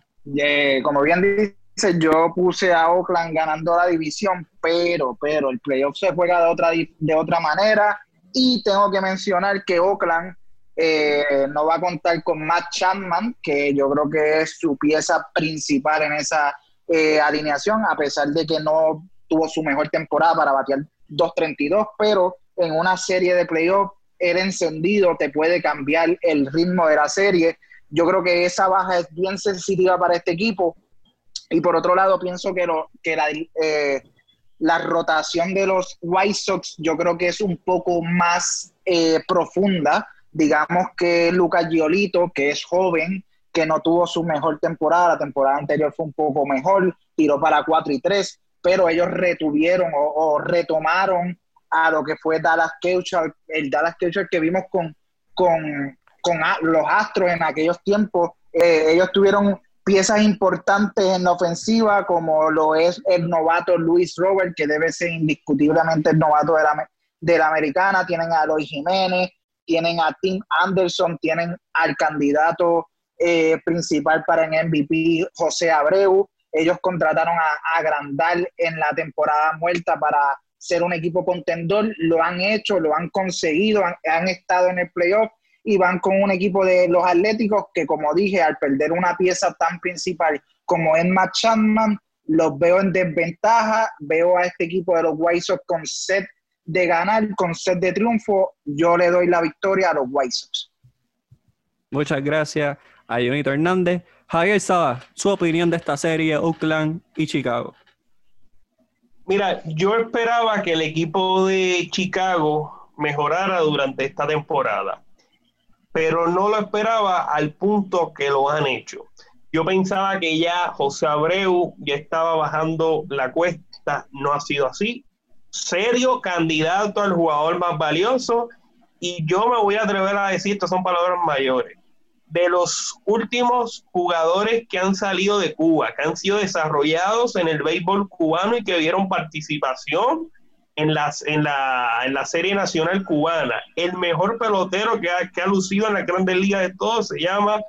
como bien dice, yo puse a Oakland ganando la división, pero, pero el playoff se juega de otra, de otra manera y tengo que mencionar que Oakland eh, no va a contar con Matt Chapman, que yo creo que es su pieza principal en esa eh, alineación, a pesar de que no tuvo su mejor temporada para batear 2.32, pero en una serie de playoffs el encendido te puede cambiar el ritmo de la serie. Yo creo que esa baja es bien sensitiva para este equipo. Y por otro lado, pienso que, eh, la rotación de los White Sox yo creo que es un poco más eh, profunda. Digamos que Lucas Giolito, que es joven, que no tuvo su mejor temporada, la temporada anterior fue un poco mejor, tiró para 4 y 3, pero ellos retuvieron o retomaron a lo que fue Dallas Keuchel, el Dallas Keuchel que vimos con, con, los Astros en aquellos tiempos. Eh, ellos tuvieron piezas importantes en la ofensiva, como lo es el novato Luis Robert, que debe ser indiscutiblemente el novato de la, de la americana. Tienen a Eloy Jiménez, tienen a Tim Anderson, tienen al candidato eh, principal para el MVP, José Abreu. Ellos contrataron a, a Grandal en la temporada muerta para ser un equipo contendor, lo han hecho, lo han conseguido, han, estado en el playoff y van con un equipo de los Atléticos que, como dije, al perder una pieza tan principal como es Matt Chapman, los veo en desventaja, veo a este equipo de los White Sox con set de ganar, con set de triunfo, yo le doy la victoria a los White Sox.
Muchas gracias a Jonito Hernández. Javier Saba, su opinión de esta serie, Oakland y Chicago.
Mira, yo esperaba que el equipo de Chicago mejorara durante esta temporada, pero no lo esperaba al punto que lo han hecho. Yo pensaba que ya José Abreu ya estaba bajando la cuesta, no ha sido así. Serio candidato al jugador más valioso y yo me voy a atrever a decir, estas son palabras mayores de los últimos jugadores que han salido de Cuba, que han sido desarrollados en el béisbol cubano y que dieron participación en, las, en, la, en la Serie Nacional Cubana. El mejor pelotero que ha, que ha lucido en la Grandes Ligas de todos se llama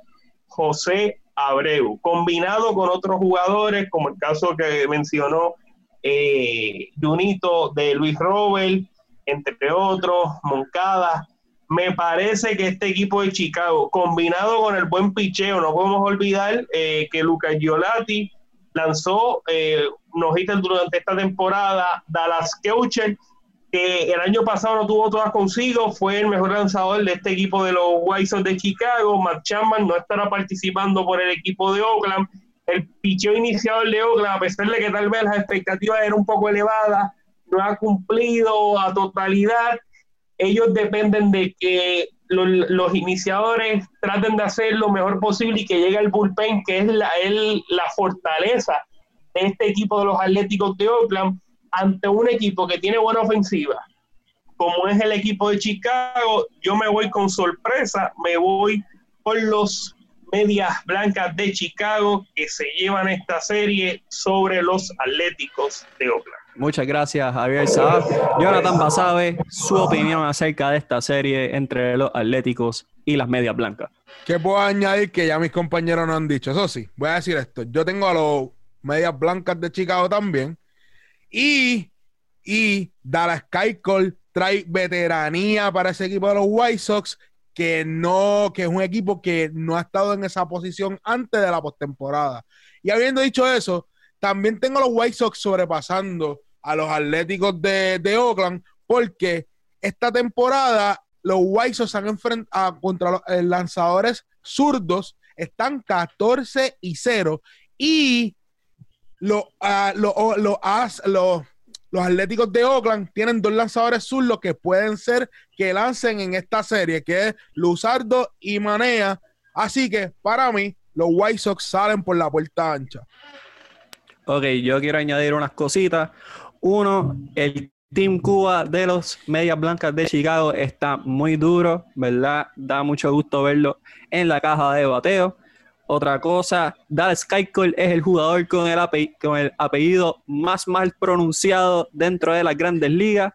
José Abreu, combinado con otros jugadores, como el caso que mencionó eh, Junito de Luis Robert, entre otros, Moncada. Me parece que este equipo de Chicago, combinado con el buen picheo, no podemos olvidar eh, que Lucas Giolati lanzó eh, durante esta temporada. Dallas Keuchel, que el año pasado no tuvo todas consigo, fue el mejor lanzador de este equipo de los White Sox de Chicago. Matt Chapman no estará participando por el equipo de Oakland. El picheo iniciador de Oakland, a pesar de que tal vez las expectativas eran un poco elevadas, no ha cumplido a totalidad. Ellos dependen de que los, iniciadores traten de hacer lo mejor posible y que llegue el bullpen, que es la, la fortaleza de este equipo de los Atléticos de Oakland, ante un equipo que tiene buena ofensiva, como es el equipo de Chicago, yo me voy con sorpresa, me voy con los medias blancas de Chicago que se llevan esta serie sobre los Atléticos de Oakland.
Muchas gracias, Javier Saab. Jonathan Basabe, su opinión acerca de esta serie entre los Atléticos y las medias blancas.
¿Qué puedo añadir que ya mis compañeros no han dicho? Eso sí, voy a decir esto. Yo tengo a los medias blancas de Chicago también. Y, y Dallas Keuchel trae veteranía para ese equipo de los White Sox que no, que es un equipo que no ha estado en esa posición antes de la postemporada. Y habiendo dicho eso, también tengo a los White Sox sobrepasando a los Atléticos de, de Oakland, porque esta temporada los White Sox han enfrentado contra los eh, lanzadores zurdos, están 14 y 0 y los, los, los, los Atléticos de Oakland tienen dos lanzadores zurdos que pueden ser que lancen en esta serie, que es Luzardo y Manea. Así que para mí, los White Sox salen por la puerta ancha.
Ok, yo quiero añadir unas cositas. Uno, el Team Cuba de los Medias Blancas de Chicago está muy duro, ¿verdad? Da mucho gusto verlo en la caja de bateo. Otra cosa, Dallas Keuchel es el jugador con el, con el apellido más mal pronunciado dentro de las grandes ligas,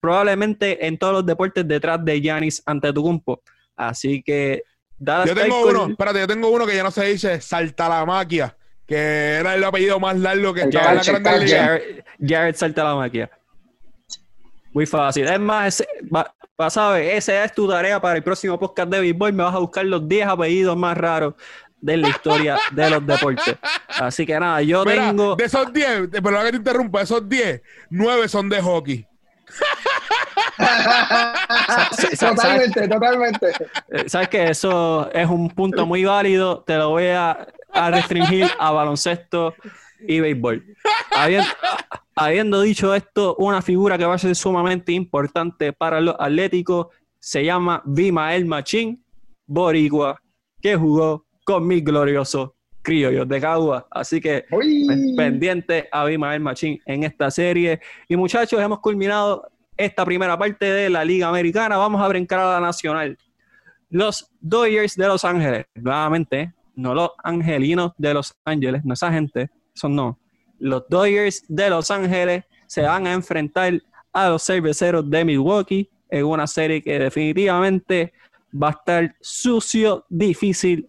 probablemente en todos los deportes detrás de Giannis Antetokounmpo. Así que
Dallas Yo tengo uno, espérate, yo tengo uno que ya no se dice Saltalamaquia que era el apellido más largo que estaba en la Grande Liga.
Jared, Jared Saltalamaquia. Muy fácil. Es más, ese, va, sabes, esa es tu tarea para el próximo podcast de Big Me vas a buscar los 10 apellidos más raros de la historia de los deportes. Así que nada, yo Mira, tengo.
De esos 10, perdón que te interrumpa, de esos 10, 9 son de hockey.
totalmente, totalmente.
Eh, Sabes que eso es un punto muy válido. Te lo voy a, a restringir a baloncesto y béisbol. Habiendo, habiendo, dicho esto, una figura que va a ser sumamente importante para los atléticos se llama Vimael Machín Boricua, que jugó con mis gloriosos criollos de Cagua. Así que Uy. pendiente a Bimael Machín en esta serie. Y muchachos, hemos culminado esta primera parte de la Liga Americana. Vamos a brincar a la Nacional. Los Dodgers de Los Ángeles, nuevamente, no los angelinos de Los Ángeles, no esa gente, son no. Los Dodgers de Los Ángeles se van a enfrentar a los cerveceros de Milwaukee en una serie que definitivamente va a estar sucio, difícil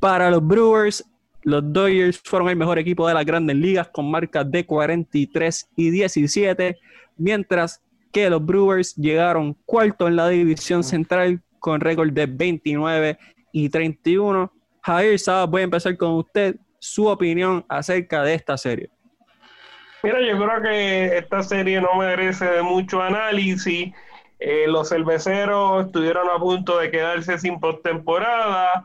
para los Brewers, los Dodgers fueron el mejor equipo de las grandes ligas con marcas de 43 y 17, mientras que los Brewers llegaron cuarto en la división central con récord de 29 y 31. Javier Sabas, voy a empezar con usted. Su opinión acerca de esta serie.
Mira, yo creo que esta serie no merece de mucho análisis. Eh, los cerveceros estuvieron a punto de quedarse sin postemporada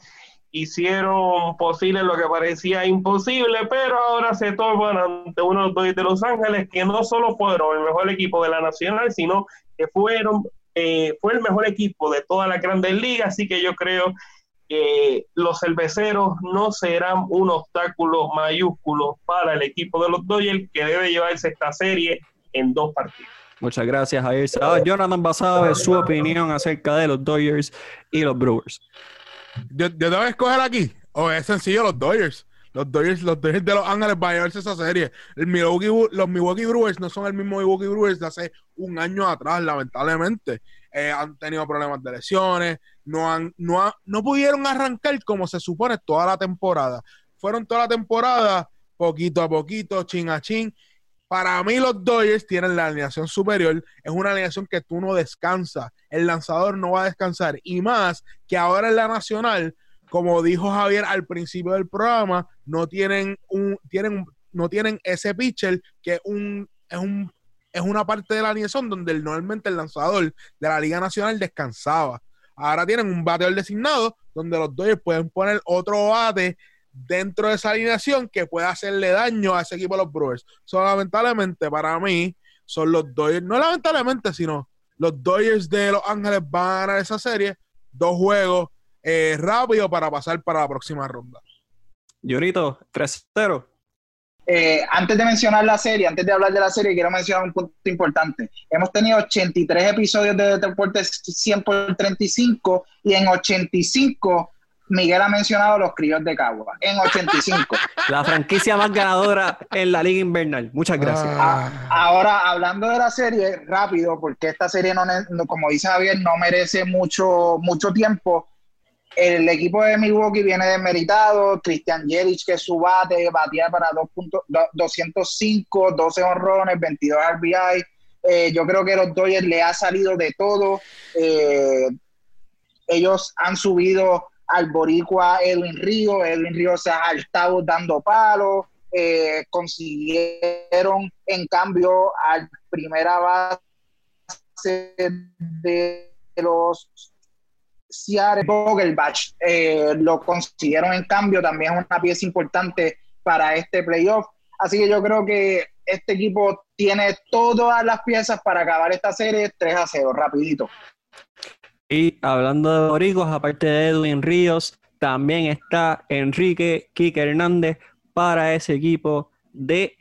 hicieron posible lo que parecía imposible, pero ahora se toman ante unos dos de Los Ángeles que no solo fueron el mejor equipo de la Nacional, sino que fueron eh, fue el mejor equipo de toda la grandes ligas, así que yo creo que los cerveceros no serán un obstáculo mayúsculo para el equipo de los Dodgers que debe llevarse esta serie en dos partidos.
Muchas gracias, Javier. Jonathan Basada, su opinión acerca de los Dodgers y los Brewers.
¿Yo, yo tengo que escoger aquí? ¿O es sencillo los Dodgers? Los Dodgers, los Dodgers de Los Ángeles van a llevarse esa serie. El Milwaukee, los Milwaukee Brewers no son el mismo Milwaukee Brewers de hace un año atrás, lamentablemente. Eh, han tenido problemas de lesiones, no, han, no, no pudieron arrancar como se supone toda la temporada. Fueron toda la temporada, poquito a poquito, chin a chin. Para mí los Dodgers tienen la alineación superior, es una alineación que tú no descansas, el lanzador no va a descansar y más que ahora en la nacional, como dijo Javier al principio del programa, no tienen un tienen no tienen ese pitcher que un, es un es una parte de la alineación donde normalmente el lanzador de la Liga Nacional descansaba. Ahora tienen un bateador designado donde los Dodgers pueden poner otro bate dentro de esa alineación que pueda hacerle daño a ese equipo de los Brewers. So, lamentablemente para mí son los Dodgers, no lamentablemente, sino los Dodgers de Los Ángeles van a ganar esa serie, dos juegos eh, rápido para pasar para la próxima ronda.
Llorito, 3-0.
Eh, antes de mencionar la serie, antes de hablar de la serie, quiero mencionar un punto importante. Hemos tenido 83 episodios de Deportes 100 por 35 y en 85 Miguel ha mencionado los críos de Cagua. En 85.
La franquicia más ganadora en la Liga Invernal. Muchas gracias.
Ah, ahora, hablando de la serie, rápido, porque esta serie, no, como dice Javier, no merece mucho, mucho tiempo. El equipo de Milwaukee viene desmeritado. Christian Jelic, que su bate, batía para 205, 12 honrones, 22 RBI. Eh, yo creo que los Dodgers le ha salido de todo. Eh, ellos han subido al boricua Edwin Río. Edwin Río se ha estado dando palos. Eh, consiguieron en cambio al primera base de los Seattle Vogelbach. Eh, lo consiguieron en cambio, también es una pieza importante para este playoff. Así que yo creo que este equipo tiene todas las piezas para acabar esta serie 3 a 0, rapidito.
Y hablando de boricuas, aparte de Edwin Ríos, también está Enrique Kike Hernández para ese equipo de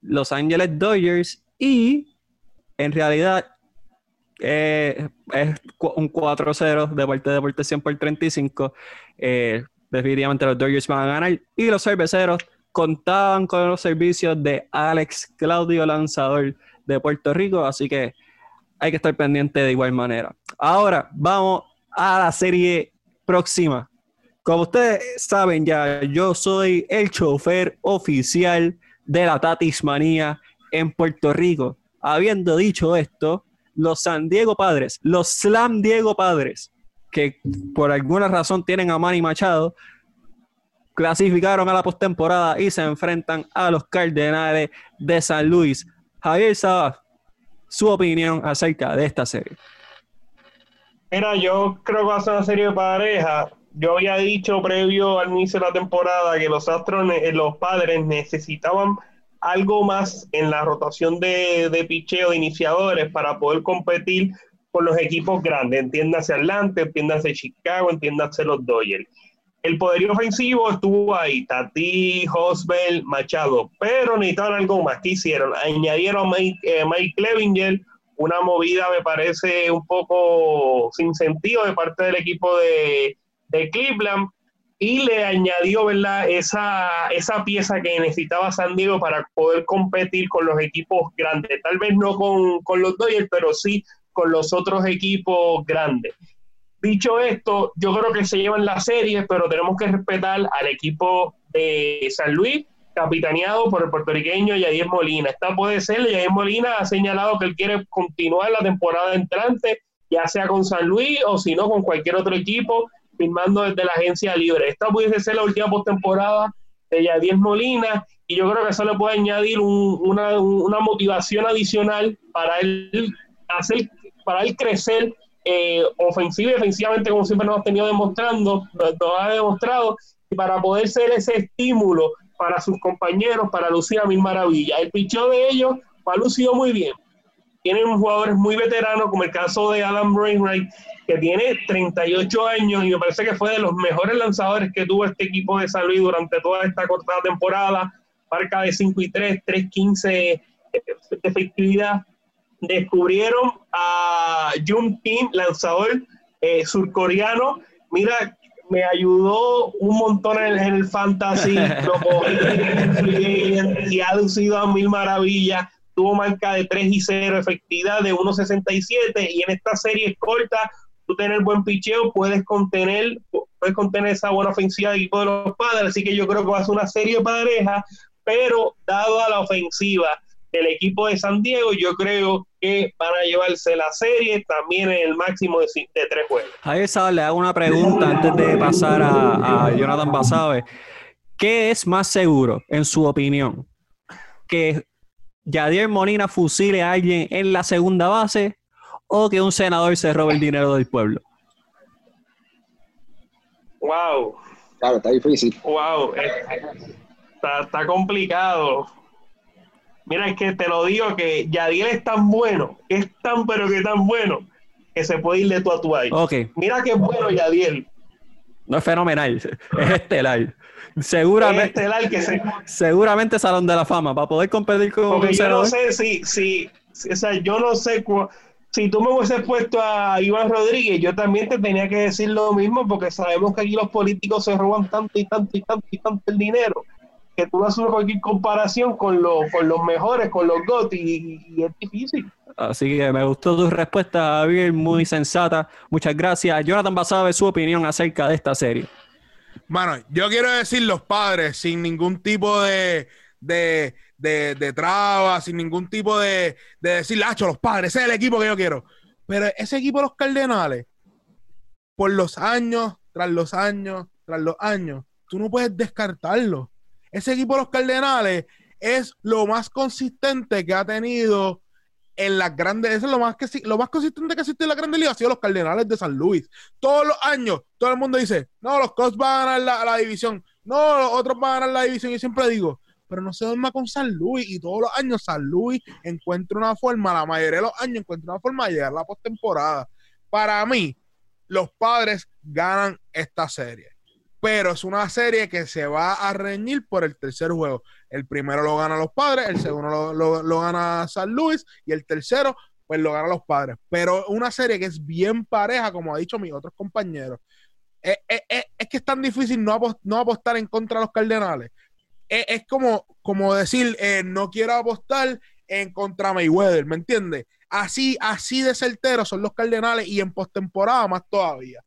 Los Angeles Dodgers. Y en realidad eh, es un 4-0 de parte de Deportes 100 por 35. Eh, definitivamente los Dodgers van a ganar. Y los cerveceros contaban con los servicios de Alex Claudio, lanzador de Puerto Rico. Así que hay que estar pendiente de igual manera. Ahora vamos a la serie próxima. Como ustedes saben ya, yo soy el chofer oficial de la Tatis Manía en Puerto Rico. Habiendo dicho esto, los San Diego Padres, los Slam Diego Padres, que por alguna razón tienen a Manny Machado, clasificaron a la postemporada y se enfrentan a los Cardenales de San Luis. Javier Sabas, su opinión acerca de esta serie.
Mira, yo creo que va a ser una serie de pareja. Yo había dicho previo al inicio de la temporada que los Astros, eh, los padres necesitaban algo más en la rotación de, de picheo de iniciadores para poder competir con los equipos grandes. Entiéndase Atlanta, entiéndase Chicago, entiéndase los Dodgers el poderío ofensivo estuvo ahí, Tati, Hosbel, Machado, pero necesitaban algo más. ¿Qué hicieron? Añadieron a Mike, eh, Mike Clevinger, una movida me parece un poco sin sentido de parte del equipo de, Cleveland y le añadió ¿verdad? Esa, esa pieza que necesitaba San Diego para poder competir con los equipos grandes. Tal vez no con, con los Dodgers, pero sí con los otros equipos grandes. Dicho esto, yo creo que se llevan la serie, pero tenemos que respetar al equipo de San Luis, capitaneado por el puertorriqueño Yadier Molina. Esta puede ser, Yadier Molina ha señalado que él quiere continuar la temporada entrante, ya sea con San Luis o si no con cualquier otro equipo, firmando desde la agencia libre. Esta puede ser la última postemporada de Yadier Molina y yo creo que eso le puede añadir una, una motivación adicional para él hacer, para él crecer eh, ofensiva y defensivamente, como siempre nos ha tenido demostrando, nos, ha demostrado, y para poder ser ese estímulo para sus compañeros, para lucir a mil maravillas. El picheo de ellos ha lucido muy bien. Tienen jugadores muy veteranos, como el caso de Adam Brainwright, que tiene 38 años y me parece que fue de los mejores lanzadores que tuvo este equipo de San Luis durante toda esta cortada temporada. Marca de 5 y 3, 3-15 de efectividad descubrieron a Jung Kim, lanzador eh, surcoreano. Mira, me ayudó un montón en, en el fantasy, lo cogí y ha lucido a mil maravillas. Tuvo marca de 3 y 0, efectividad de 1.67 y en esta serie corta, tener buen picheo, puedes contener, puedes contener esa buena ofensiva del equipo de los padres, así que yo creo que va a ser una serie pareja, pero dado a la ofensiva del equipo de San Diego, yo creo que van a llevarse la serie también en el máximo de, de tres juegos.
Javier Salas, le hago una pregunta antes de pasar a, a Jonathan Basabe. ¿Qué es más seguro, en su opinión? ¿Que Yadier Molina fusile a alguien en la segunda base o que un senador se robe el dinero del pueblo?
Wow,
Claro, está difícil.
wow, eh, está, está complicado. Mira, es que te lo digo que Yadiel es tan bueno, es tan pero que tan bueno, que se puede ir de tu a tu ahí.
Ok,
Mira que es bueno Yadiel.
no es fenomenal, es estelar.
Es
Seguramente,
estelar que se,
seguramente Salón de la Fama para poder competir con
Porque
un
yo no
senador.
sé si, si, si- o sea, yo no sé cu- si tú me hubieses puesto a Iván Rodríguez, yo también te tenía que decir lo mismo, porque sabemos que aquí los políticos se roban tanto y tanto y tanto y tanto el dinero, que tú no haces cualquier comparación con los, con los mejores, con los GOT, y, y es difícil.
Así que me gustó tu respuesta, Javier, muy sensata. Muchas gracias. Jonathan Basabe, su opinión acerca de esta serie.
Mano, yo quiero decir los padres sin ningún tipo de, de, de, de traba, sin ningún tipo de, de decir, lacho, los padres, ese es el equipo que yo quiero. Pero ese equipo de los Cardenales, por los años, tras los años, tras los años, tú no puedes descartarlo. Ese equipo de los Cardenales es lo más consistente que ha tenido en las grandes, eso es lo más que lo más consistente que existe en la Grande Liga ha sido los Cardenales de San Luis. Todos los años, todo el mundo dice, no, los Cubs van a ganar la, la división, no, los otros van a ganar la división. Y siempre digo, pero no se duerma con San Luis. Y todos los años San Luis encuentra una forma, la mayoría de los años encuentra una forma de llegar a la postemporada. Para mí, los padres ganan esta serie. Pero es una serie que se va a reñir por el tercer juego. El primero lo gana los padres, el segundo lo, lo- gana San Luis y el tercero pues lo ganan los padres. Pero una serie que es bien pareja, como ha dicho mis otros compañeros. Es, es- es- es que es tan difícil no apostar en contra de los Cardenales. Es, es como, como decir, eh, no quiero apostar en contra Mayweather, ¿me entiendes? Así, así de certeros son los Cardenales y en postemporada más todavía.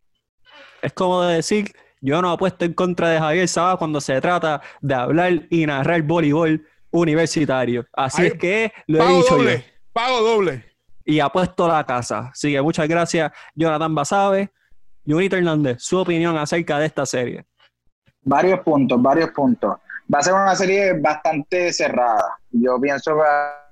Es como decir, yo no apuesto en contra de Javier Sabas cuando se trata de hablar y narrar voleibol universitario. Así es que lo he
Pago
dicho
doble,
yo.
pago doble.
Y apuesto la casa. Así que muchas gracias, Jonathan Basabe. Junito Hernández, su opinión acerca de esta serie.
Varios puntos, varios puntos. Va a ser una serie bastante cerrada. Yo pienso que va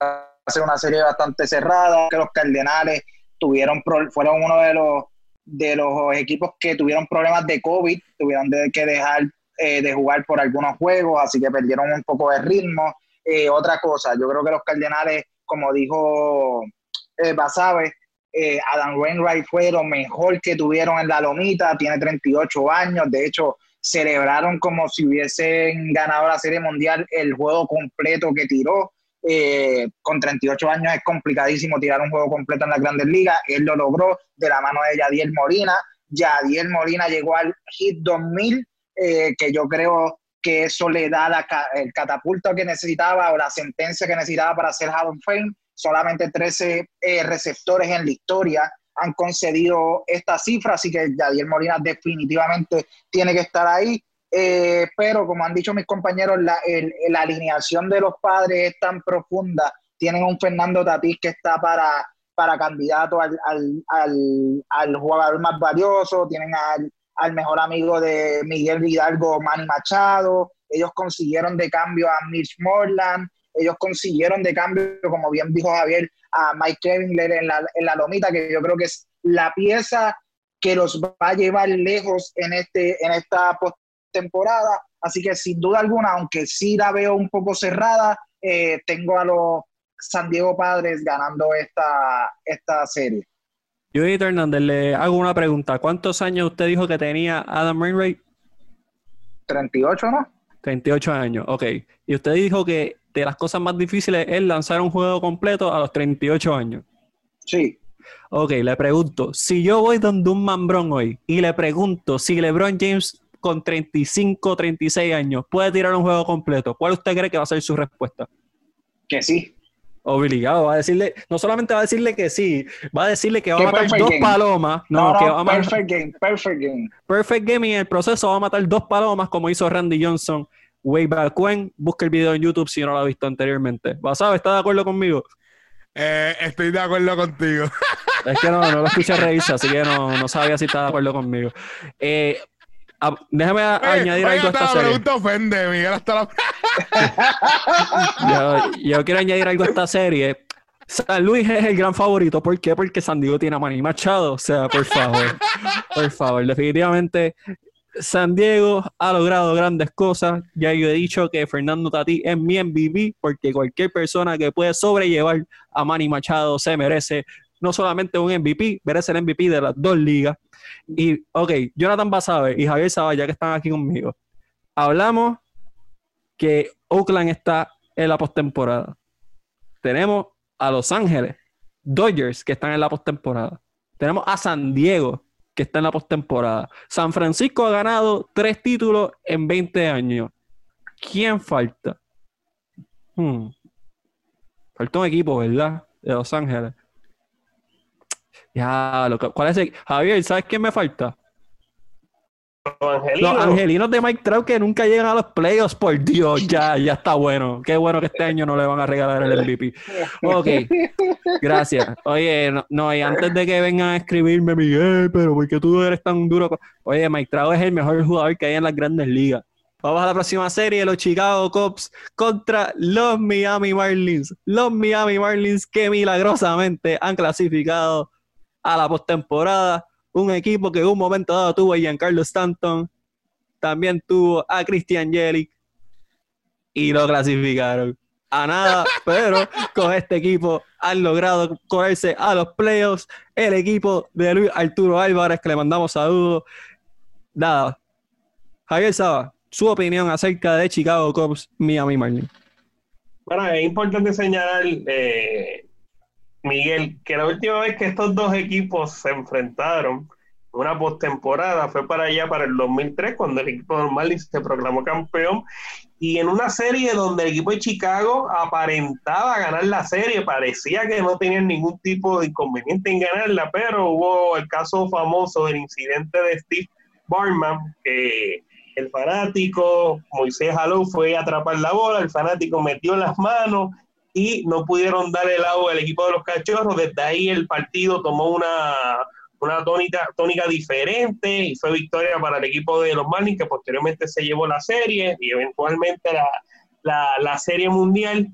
a ser una serie bastante cerrada, que los Cardenales tuvieron fueron uno de los de los equipos que tuvieron problemas de COVID, tuvieron que dejar eh, de jugar por algunos juegos, así que perdieron un poco de ritmo. Eh, otra cosa, yo creo que los Cardenales, como dijo eh, eh, Adam Wainwright fue lo mejor que tuvieron en la lomita, tiene 38 años, de hecho celebraron como si hubiesen ganado la Serie Mundial el juego completo que tiró. Eh, con 38 años es complicadísimo tirar un juego completo en las grandes ligas, él lo logró de la mano de Yadiel Molina, Yadiel Molina llegó al hit 2000, eh, que yo creo que eso le da el catapulto que necesitaba o la sentencia que necesitaba para ser Hall Fame. Solamente 13 eh, receptores en la historia han concedido esta cifra, así que Yadiel Molina definitivamente tiene que estar ahí. Eh, pero como han dicho mis compañeros, la, alineación de los padres es tan profunda. Tienen un Fernando Tatís que está para, para candidato al, al, al, al jugador más valioso, tienen al, al mejor amigo de Miguel Hidalgo, Manny Machado, ellos consiguieron de cambio a Mitch Morland, ellos consiguieron de cambio, como bien dijo Javier, a Mike Kevingler en la, en la lomita, que yo creo que es la pieza que los va a llevar lejos en, este, en esta postemporada. Así que sin duda alguna, aunque sí la veo un poco cerrada, eh, tengo a los San Diego Padres ganando esta, esta serie.
Junito Hernández, le hago una pregunta. ¿Cuántos años usted dijo que tenía Adam Wainwright?
38, ¿no?
38 años, ok. Y usted dijo que de las cosas más difíciles es lanzar un juego completo a los 38 años.
Sí.
Ok, le pregunto, si yo voy donde un mambrón hoy y le pregunto si LeBron James con 35, 36 años puede tirar un juego completo, ¿cuál usted cree que va a ser su respuesta?
Que sí.
Obligado, va a decirle, no solamente va a decirle que sí, va a decirle que va a matar dos
game.
palomas, no,
No,
que
no,
va a matar
perfect game, perfect game.
perfect game y en el proceso va a matar dos palomas como hizo Randy Johnson way back when. Busca el video en YouTube si no lo ha visto anteriormente. ¿Basado? ¿Está de acuerdo conmigo?
Eh, estoy de acuerdo contigo.
Es que no, no lo escuché reírse, así que no, no sabía si está de acuerdo conmigo. Eh, a- déjame añadir algo a esta
la
serie.
pregunta ofende, Miguel. Hasta la...
Yo, yo quiero añadir algo a esta serie. San Luis es el gran favorito. ¿Por qué? Porque San Diego tiene a Manny Machado. O sea, por favor. Por favor. Definitivamente, San Diego ha logrado grandes cosas. Ya yo he dicho que Fernando Tati es mi MVP porque cualquier persona que puede sobrellevar a Manny Machado se merece no solamente un MVP, merece el MVP de las dos ligas. Y, ok, Jonathan Basabe y Javier Saba, ya que están aquí conmigo, hablamos que Oakland está en la postemporada. Tenemos a Los Ángeles, Dodgers, que están en la postemporada. Tenemos a San Diego, que está en la postemporada. San Francisco ha ganado tres títulos en 20 años. ¿Quién falta? Hmm. Falta un equipo, ¿verdad? De Los Ángeles. Ya, lo que- ¿cuál es el- Javier, ¿sabes quién me falta?
Los angelinos.
Los angelinos de Mike Trout que nunca llegan a los playoffs, por Dios, ya, ya está bueno. Qué bueno que este año no le van a regalar el MVP. Ok, gracias. Oye, no, no, y antes de que vengan a escribirme, Miguel, pero ¿por qué tú eres tan duro? con-?" Oye, Mike Trout es el mejor jugador que hay en las grandes ligas. Vamos a la próxima serie, los Chicago Cubs contra los Miami Marlins. Los Miami Marlins que milagrosamente han clasificado a la postemporada. Un equipo que en un momento dado tuvo a Giancarlo Stanton, también tuvo a Christian Yelich y lo clasificaron. A nada, pero con este equipo han logrado correrse a los playoffs. El equipo de Luis Arturo Álvarez, que le mandamos saludos. Nada. Javier Saba, su opinión acerca de Chicago Cubs, Miami Marlins.
Bueno, es importante señalar, eh, Miguel, que la última vez que estos dos equipos se enfrentaron en una postemporada fue para allá, para el 2003, cuando el equipo de Marlins se proclamó campeón. Y en una serie donde el equipo de Chicago aparentaba ganar la serie, parecía que no tenían ningún tipo de inconveniente en ganarla, pero hubo el caso famoso del incidente de Steve Barman, que el fanático Moisés Jalou fue a atrapar la bola, el fanático metió las manos no pudieron dar el agua al equipo de los cachorros. Desde ahí el partido tomó una, una tónica, tónica diferente y fue victoria para el equipo de los Marlins, que posteriormente se llevó la serie y eventualmente la, la, la serie mundial.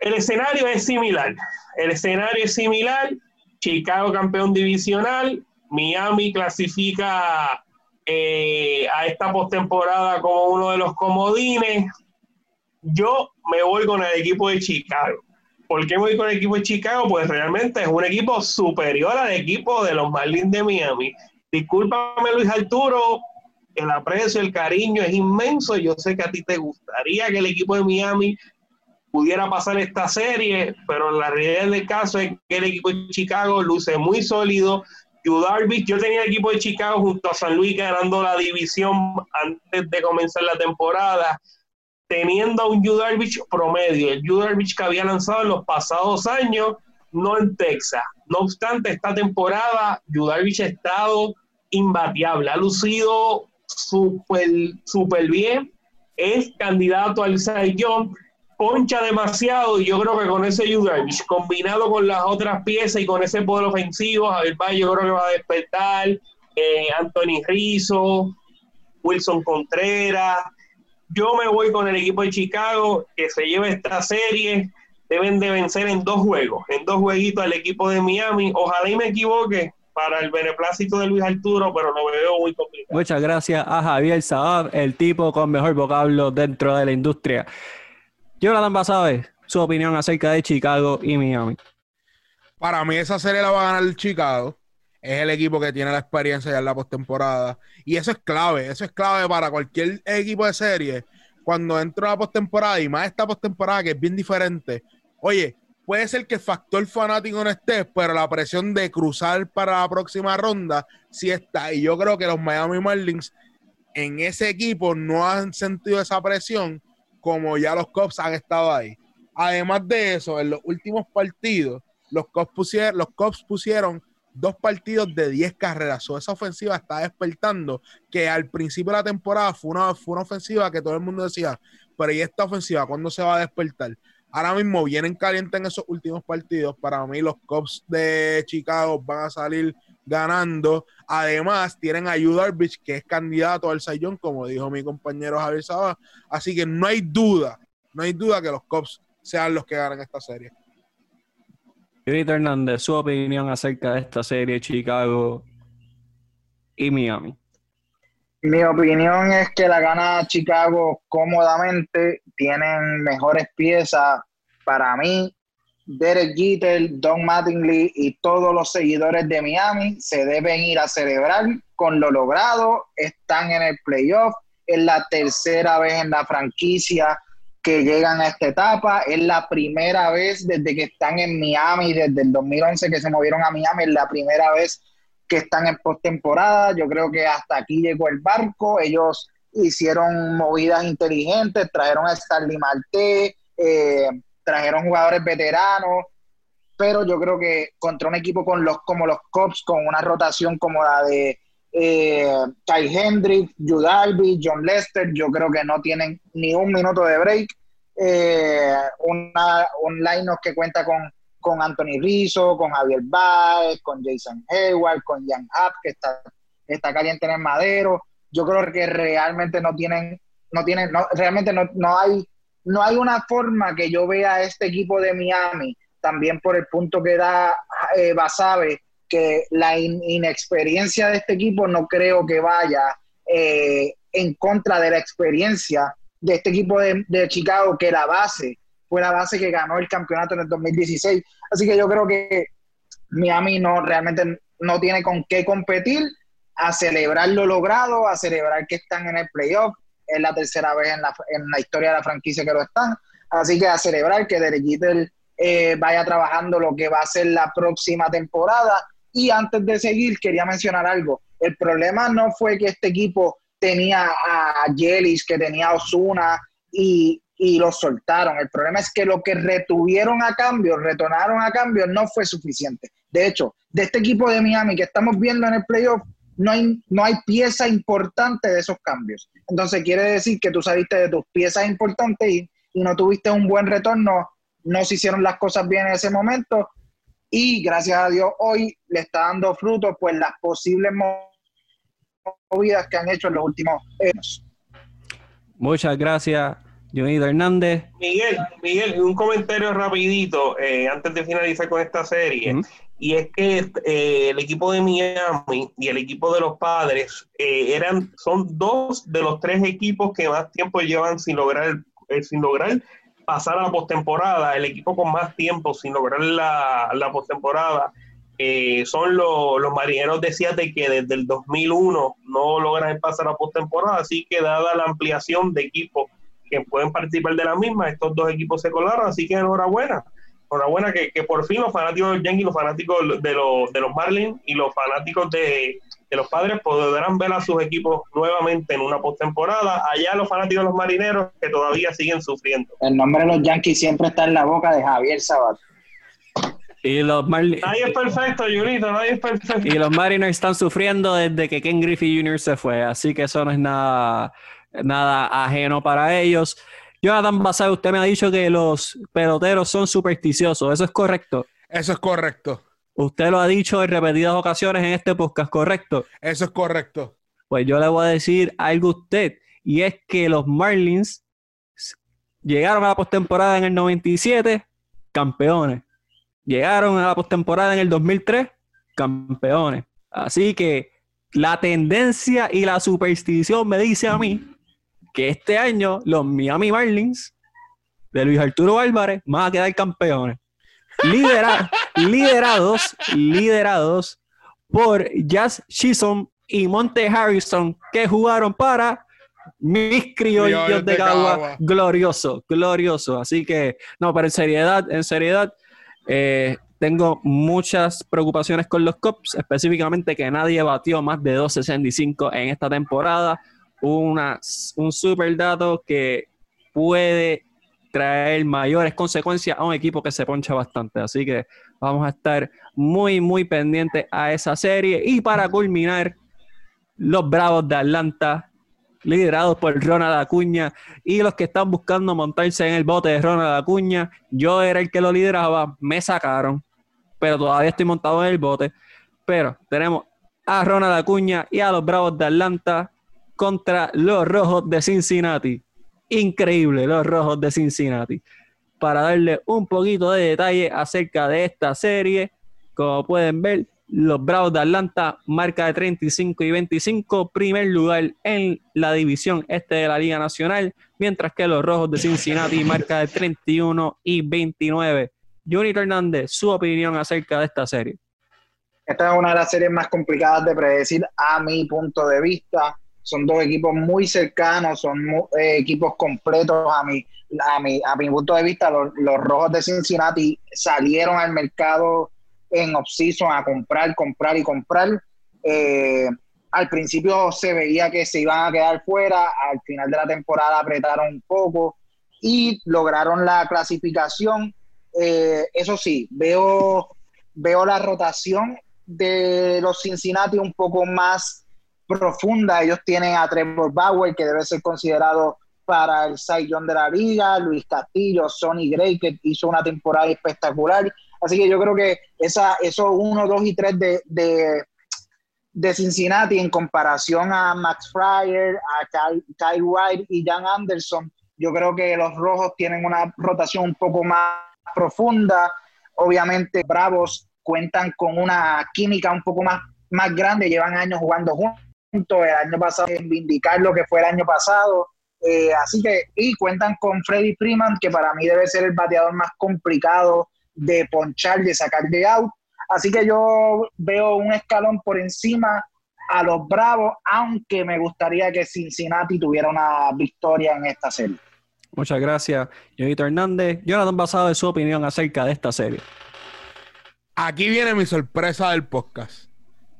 El escenario es similar. El escenario es similar. Chicago campeón divisional, Miami clasifica eh, a esta postemporada como uno de los comodines. Yo me voy con el equipo de Chicago. ¿Por qué voy con el equipo de Chicago? Pues realmente es un equipo superior al equipo de los Marlins de Miami. Discúlpame, Luis Arturo, el aprecio, el cariño es inmenso. Yo sé que a ti te gustaría que el equipo de Miami pudiera pasar esta serie, pero la realidad del caso es que el equipo de Chicago luce muy sólido. Darvish, yo tenía el equipo de Chicago junto a San Luis ganando la división antes de comenzar la temporada, teniendo a un Yu Darvish promedio, el Yu Darvish que había lanzado en los pasados años, no en Texas. No obstante, esta temporada Yu Darvish ha estado imbateable, ha lucido súper super bien, es candidato al Young, poncha demasiado y yo creo que con ese Yu Darvish combinado con las otras piezas y con ese poder ofensivo, Javier Valle yo creo que va a despertar, eh, Anthony Rizzo, Wilson Contreras, yo me voy con el equipo de Chicago que se lleva esta serie, deben de vencer en dos juegos, en dos jueguitos al equipo de Miami, ojalá y me equivoque para el beneplácito de Luis Arturo, pero lo veo muy complicado.
Muchas gracias a Javier Saab, el tipo con mejor vocablo dentro de la industria. Jonathan Basabe, su opinión acerca de Chicago y Miami.
Para mí esa serie la va a ganar el Chicago. Es el equipo que tiene la experiencia ya en la postemporada. Y eso es clave. Eso es clave para cualquier equipo de serie. Cuando entra la postemporada y más esta postemporada que es bien diferente. Oye, puede ser que el factor fanático no esté, pero la presión de cruzar para la próxima ronda sí está. Y yo creo que los Miami Marlins en ese equipo no han sentido esa presión como ya los Cubs han estado ahí. Además de eso, en los últimos partidos, los Cubs los Cubs pusieron dos partidos de 10 carreras. esa ofensiva está despertando, que al principio de la temporada fue una, fue una ofensiva que todo el mundo decía, pero ¿y esta ofensiva cuándo se va a despertar? Ahora mismo vienen calientes en esos últimos partidos. Para mí, los Cubs de Chicago van a salir ganando. Además, tienen a Yu Darvish, que es candidato al Sayón, como dijo mi compañero Javier Sabá. Así que no hay duda, no hay duda que los Cubs sean los que ganan esta serie.
Grito Hernández, su opinión acerca de esta serie Chicago y Miami.
Mi opinión es que la gana Chicago cómodamente, tienen mejores piezas para mí. Derek Jeter, Don Mattingly y todos los seguidores de Miami se deben ir a celebrar con lo logrado. Están en el playoff. Es la tercera vez en la franquicia que llegan a esta etapa. Es la primera vez desde que están en Miami, desde el 2011 que se movieron a Miami, es la primera vez que están en postemporada. Yo creo que hasta aquí llegó el barco. Ellos hicieron movidas inteligentes, trajeron a Starly Marte, eh, trajeron jugadores veteranos, pero yo creo que contra un equipo con los, como los Cops, con una rotación como la de eh, Ty Hendricks, Judalby, John Lester, yo creo que no tienen ni un minuto de break. Eh, una, un line que cuenta con, con Anthony Rizzo, con Javier Baez, con Jason Hayward, con Jan Happ, que está, está caliente en el madero. Yo creo que realmente no tienen, no tienen, no, realmente no, no hay, no hay una forma que yo vea a este equipo de Miami, también por el punto que da eh, Basabe, que la inexperiencia de este equipo no creo que vaya eh, en contra de la experiencia de este equipo de, Chicago, que la base fue la base que ganó el campeonato en el 2016. Así que yo creo que Miami no realmente no tiene con qué competir, a celebrar lo logrado, a celebrar que están en el playoff. Es la tercera vez en la, en la historia de la franquicia que lo están. Así que a celebrar que Derek Jeter eh, vaya trabajando lo que va a ser la próxima temporada y antes de seguir, quería mencionar algo. El problema no fue que este equipo tenía a Yelich, que tenía a Osuna y, y los soltaron. El problema es que lo que retuvieron a cambio, retornaron a cambio, no fue suficiente. De hecho, de este equipo de Miami que estamos viendo en el playoff, no hay, no hay pieza importante de esos cambios. Entonces quiere decir que tú saliste de tus piezas importantes y, y no tuviste un buen retorno, no se hicieron las cosas bien en ese momento y gracias a Dios hoy le está dando fruto pues las posibles movidas que han hecho en los últimos años.
Muchas gracias, Johnny Hernández.
Miguel, Miguel, un comentario rapidito eh, antes de finalizar con esta serie. Y es que eh, el equipo de Miami y el equipo de los padres eh, eran, son dos de los tres equipos que más tiempo llevan sin lograr, sin lograr pasar a la postemporada, el equipo con más tiempo sin lograr la, la postemporada eh, son los marineros de Seattle que desde el 2001 no logran pasar a postemporada, así que dada la ampliación de equipos que pueden participar de la misma, estos dos equipos se colaron, así que enhorabuena. Enhorabuena que, que por fin los fanáticos del Yankees, los fanáticos de los, de los Marlins y los fanáticos de, que los padres podrán ver a sus equipos nuevamente en una postemporada. Allá los fanáticos de los marineros que todavía siguen sufriendo.
El nombre de los Yankees siempre está en la boca de Javier Sabat.
Y los
Nadie es perfecto, Junito, nadie es perfecto.
Y los Mariners están sufriendo desde que Ken Griffey Jr. se fue, así que eso no es nada, nada ajeno para ellos. Jonathan Basay, usted me ha dicho que los peloteros son supersticiosos, ¿eso es correcto?
Eso es correcto.
Usted lo ha dicho en repetidas ocasiones en este podcast, ¿correcto?
Eso es correcto.
Pues yo le voy a decir algo a usted, y es que los Marlins llegaron a la postemporada en el 97, campeones. Llegaron a la postemporada en el 2003, campeones. Así que la tendencia y la superstición me dice a mí que este año los Miami Marlins de Luis Arturo Álvarez van a quedar campeones liderados, liderados por Jazz Chisholm y Monte Harrison, que jugaron para mis criollos de, Cagua. Glorioso, glorioso. Así que, no, pero en seriedad, en seriedad, Eh, tengo muchas preocupaciones con los Cubs, específicamente que nadie batió más de 2.65 en esta temporada. Una, un super dato que puede traer mayores consecuencias a un equipo que se poncha bastante. Así que vamos a estar muy, muy pendientes a esa serie. Y para culminar, los Bravos de Atlanta, liderados por Ronald Acuña, y los que están buscando montarse en el bote de Ronald Acuña, yo era el que lo lideraba, me sacaron, pero todavía estoy montado en el bote. Pero tenemos a Ronald Acuña y a los Bravos de Atlanta contra los Rojos de Cincinnati. Increíble, los Rojos de Cincinnati. Para darle un poquito de detalle acerca de esta serie, como pueden ver, los Bravos de Atlanta, marca de 35 y 25, primer lugar en la división este de la Liga Nacional, mientras que los Rojos de Cincinnati, marca de 31 y 29. Junito Hernández, su opinión acerca de esta serie.
Esta es una de las series más complicadas de predecir a mi punto de vista. Son dos equipos muy cercanos, son eh, equipos completos a mi, a mi, a mi punto de vista. Los, los Rojos de Cincinnati salieron al mercado en off a comprar, comprar y comprar. Eh, al principio se veía que se iban a quedar fuera, al final de la temporada apretaron un poco y lograron la clasificación. Eh, eso sí, veo, veo la rotación de los Cincinnati un poco más profunda. Ellos tienen a Trevor Bauer, que debe ser considerado para el Cy de la liga, Luis Castillo, Sonny Gray, que hizo una temporada espectacular, Así que yo creo que esa, esos 1, 2 y 3 de, de, de, Cincinnati en comparación a Max Fryer, a Kyle, White y Jan Anderson, yo creo que los rojos tienen una rotación un poco más profunda. Obviamente, Bravos cuentan con una química un poco más, más grande, llevan años jugando juntos. El año pasado, en vindicar lo que fue el año pasado. Eh, así que, y cuentan con Freddy Freeman, que para mí debe ser el bateador más complicado de ponchar, de sacar de out. Así que yo veo un escalón por encima a los Bravos, aunque me gustaría que Cincinnati tuviera una victoria en esta serie.
Muchas gracias, Jonito Hernández. Jonathan, basado en su opinión acerca de esta serie.
Aquí viene mi sorpresa del podcast.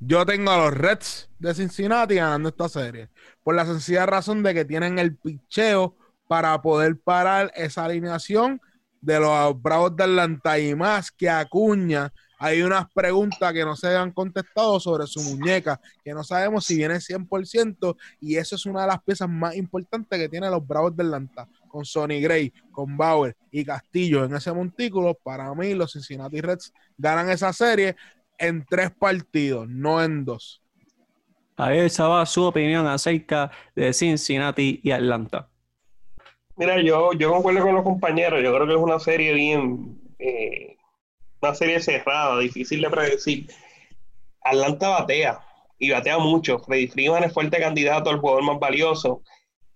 Yo tengo a los Reds de Cincinnati ganando esta serie. Por la sencilla razón de que tienen el picheo para poder parar esa alineación de los Bravos de Atlanta y más que Acuña, hay unas preguntas que no se han contestado sobre su muñeca, que no sabemos si viene 100%, y eso es una de las piezas más importantes que tienen los Bravos de Atlanta, con Sonny Gray, con Bauer y Castillo en ese montículo. Para mí, los Cincinnati Reds ganan esa serie en tres partidos, no en dos.
esa va su opinión acerca de Cincinnati y Atlanta.
Mira, yo, yo concuerdo con los compañeros. Yo creo que es una serie bien. Eh, una serie cerrada, difícil de predecir. Atlanta batea y batea mucho. Freddy Freeman es fuerte candidato al jugador más valioso.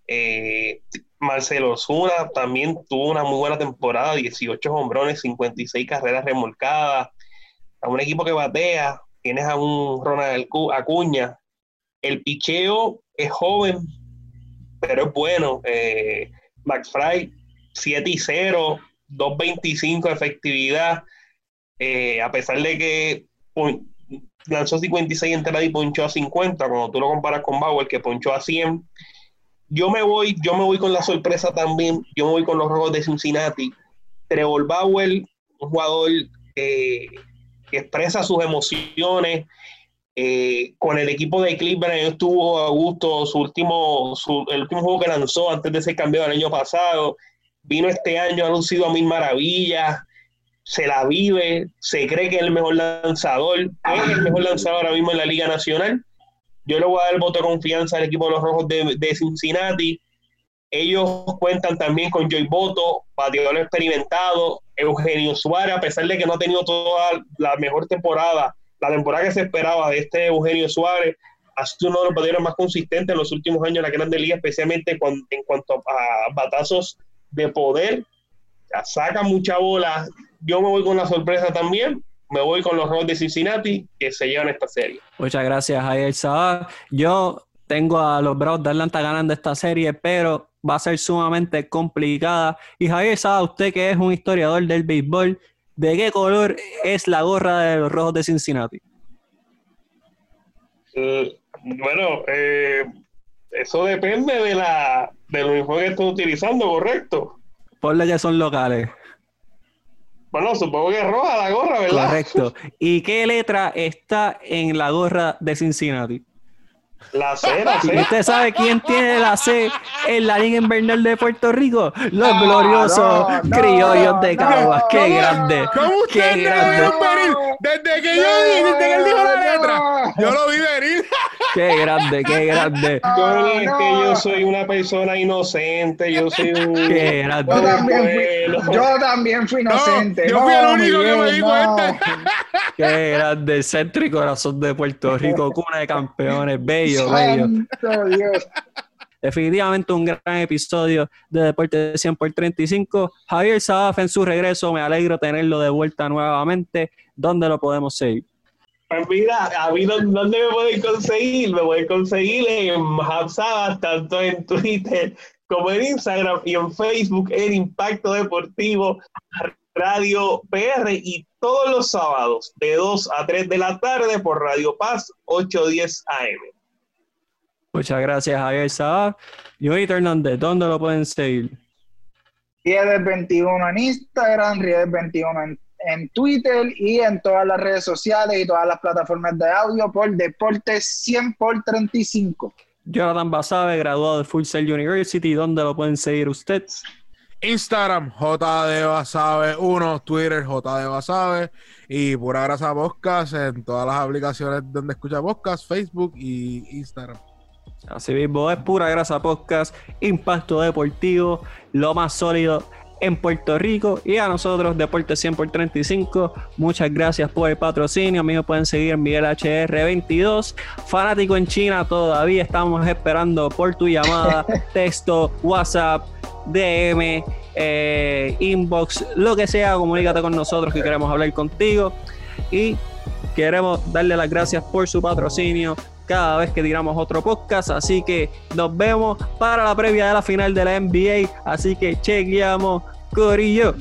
Eh, Marcelo Zuna también tuvo una muy buena temporada, 18 hombrones, 56 carreras remolcadas. A un equipo que batea, tienes a un Ronald Acuña. El picheo es joven, pero es bueno. Eh, Max Fry 7 y 0, 2.25 efectividad, eh, a pesar de que lanzó 56 entradas y ponchó a 50, cuando tú lo comparas con Bauer que ponchó a 100. Yo me voy, yo me voy con la sorpresa también, yo me voy con los rojos de Cincinnati. Trevor Bauer, un jugador que expresa sus emociones, eh, con el equipo de Cleveland estuvo a gusto su último, el último juego que lanzó antes de ser cambiado el año pasado. Vino este año, ha lucido a mil maravillas, se la vive, se cree que es el mejor lanzador, es el mejor lanzador ahora mismo en la Liga Nacional. Yo le voy a dar el voto de confianza al equipo de los Rojos de, Cincinnati. Ellos cuentan también con Joy Boto, bateador experimentado, Eugenio Suárez, a pesar de que no ha tenido toda la mejor temporada la temporada que se esperaba de este Eugenio Suárez ha sido uno de los bateadores más consistentes en los últimos años de la Grande Liga, especialmente en cuanto a batazos de poder. saca mucha bola. Yo me voy con la sorpresa también. Me voy con los Rojos de Cincinnati que se llevan esta serie.
Muchas gracias, Jair Sabah. Yo tengo a los Bravos de Atlanta ganando esta serie, pero va a ser sumamente complicada. Y Javier Sabah, usted que es un historiador del béisbol, ¿De qué color es la gorra de los rojos de Cincinnati?
Eh, bueno, eh, eso depende de la del uniforme que estén utilizando, correcto.
Ponle que son locales.
Bueno, supongo que es roja la gorra, ¿verdad?
Correcto. ¿Y qué letra está en la gorra de Cincinnati?
La C, la
¿Y
C.
usted sabe quién tiene la C en la Liga Invernal de Puerto Rico? Los
Ah,
gloriosos
no, no,
criollos de Caguas. ¡Qué grande!
¿Cómo ustedes
¡Qué grande!
vieron venir? Desde que yo dije, desde que él dijo la letra, yo lo vi venir.
¡Qué grande! ¡Qué grande!
Yo es que yo soy una persona inocente, yo soy un...
¡Qué
Yo
grande!
también fui, yo también fui inocente.
yo fui el único que me di
no.
cuenta.
¡Qué grande! El centro y corazón de Puerto Rico, cuna de campeones. Bello, bello.
Santo Dios.
Definitivamente un gran episodio de Deporte 100 por 35. Javier Sabaf en su regreso, me alegro tenerlo de vuelta nuevamente. ¿Dónde lo podemos seguir?
Pues mira, a mí ¿dó- ¿dónde me pueden conseguir? Me pueden conseguir en Habsabas, tanto en Twitter como en Instagram y en Facebook en Impacto Deportivo Radio PR y todos los sábados de 2 a 3 de la tarde por Radio Paz 810 AM.
Muchas gracias, Javier Sabaf. Johnny Hernández, ¿dónde lo pueden seguir?
Riedes21 en Instagram, Riedes21 en, en Twitter y en todas las redes sociales y todas las plataformas de audio por Deportes 100 por 35.
Jonathan Basabe, graduado de Full Sail University, ¿dónde lo pueden seguir usted?
Instagram, JD Basabe 1, Twitter, JD Basabe y Pura Grasa Podcast en todas las aplicaciones donde escucha podcast, Facebook y Instagram.
Así mismo es pura grasa podcast, impacto deportivo, lo más sólido en Puerto Rico y a nosotros Deporte 100 por 35. Muchas gracias por el patrocinio. A mí me pueden seguir en Miguel HR22. Fanático en China, todavía estamos esperando por tu llamada, texto, WhatsApp, DM, eh, inbox, lo que sea. Comunícate con nosotros que queremos hablar contigo y queremos darle las gracias por su patrocinio cada vez que tiramos otro podcast. Así que nos vemos para la previa de la final de la NBA. Así que chequeamos, Corillo.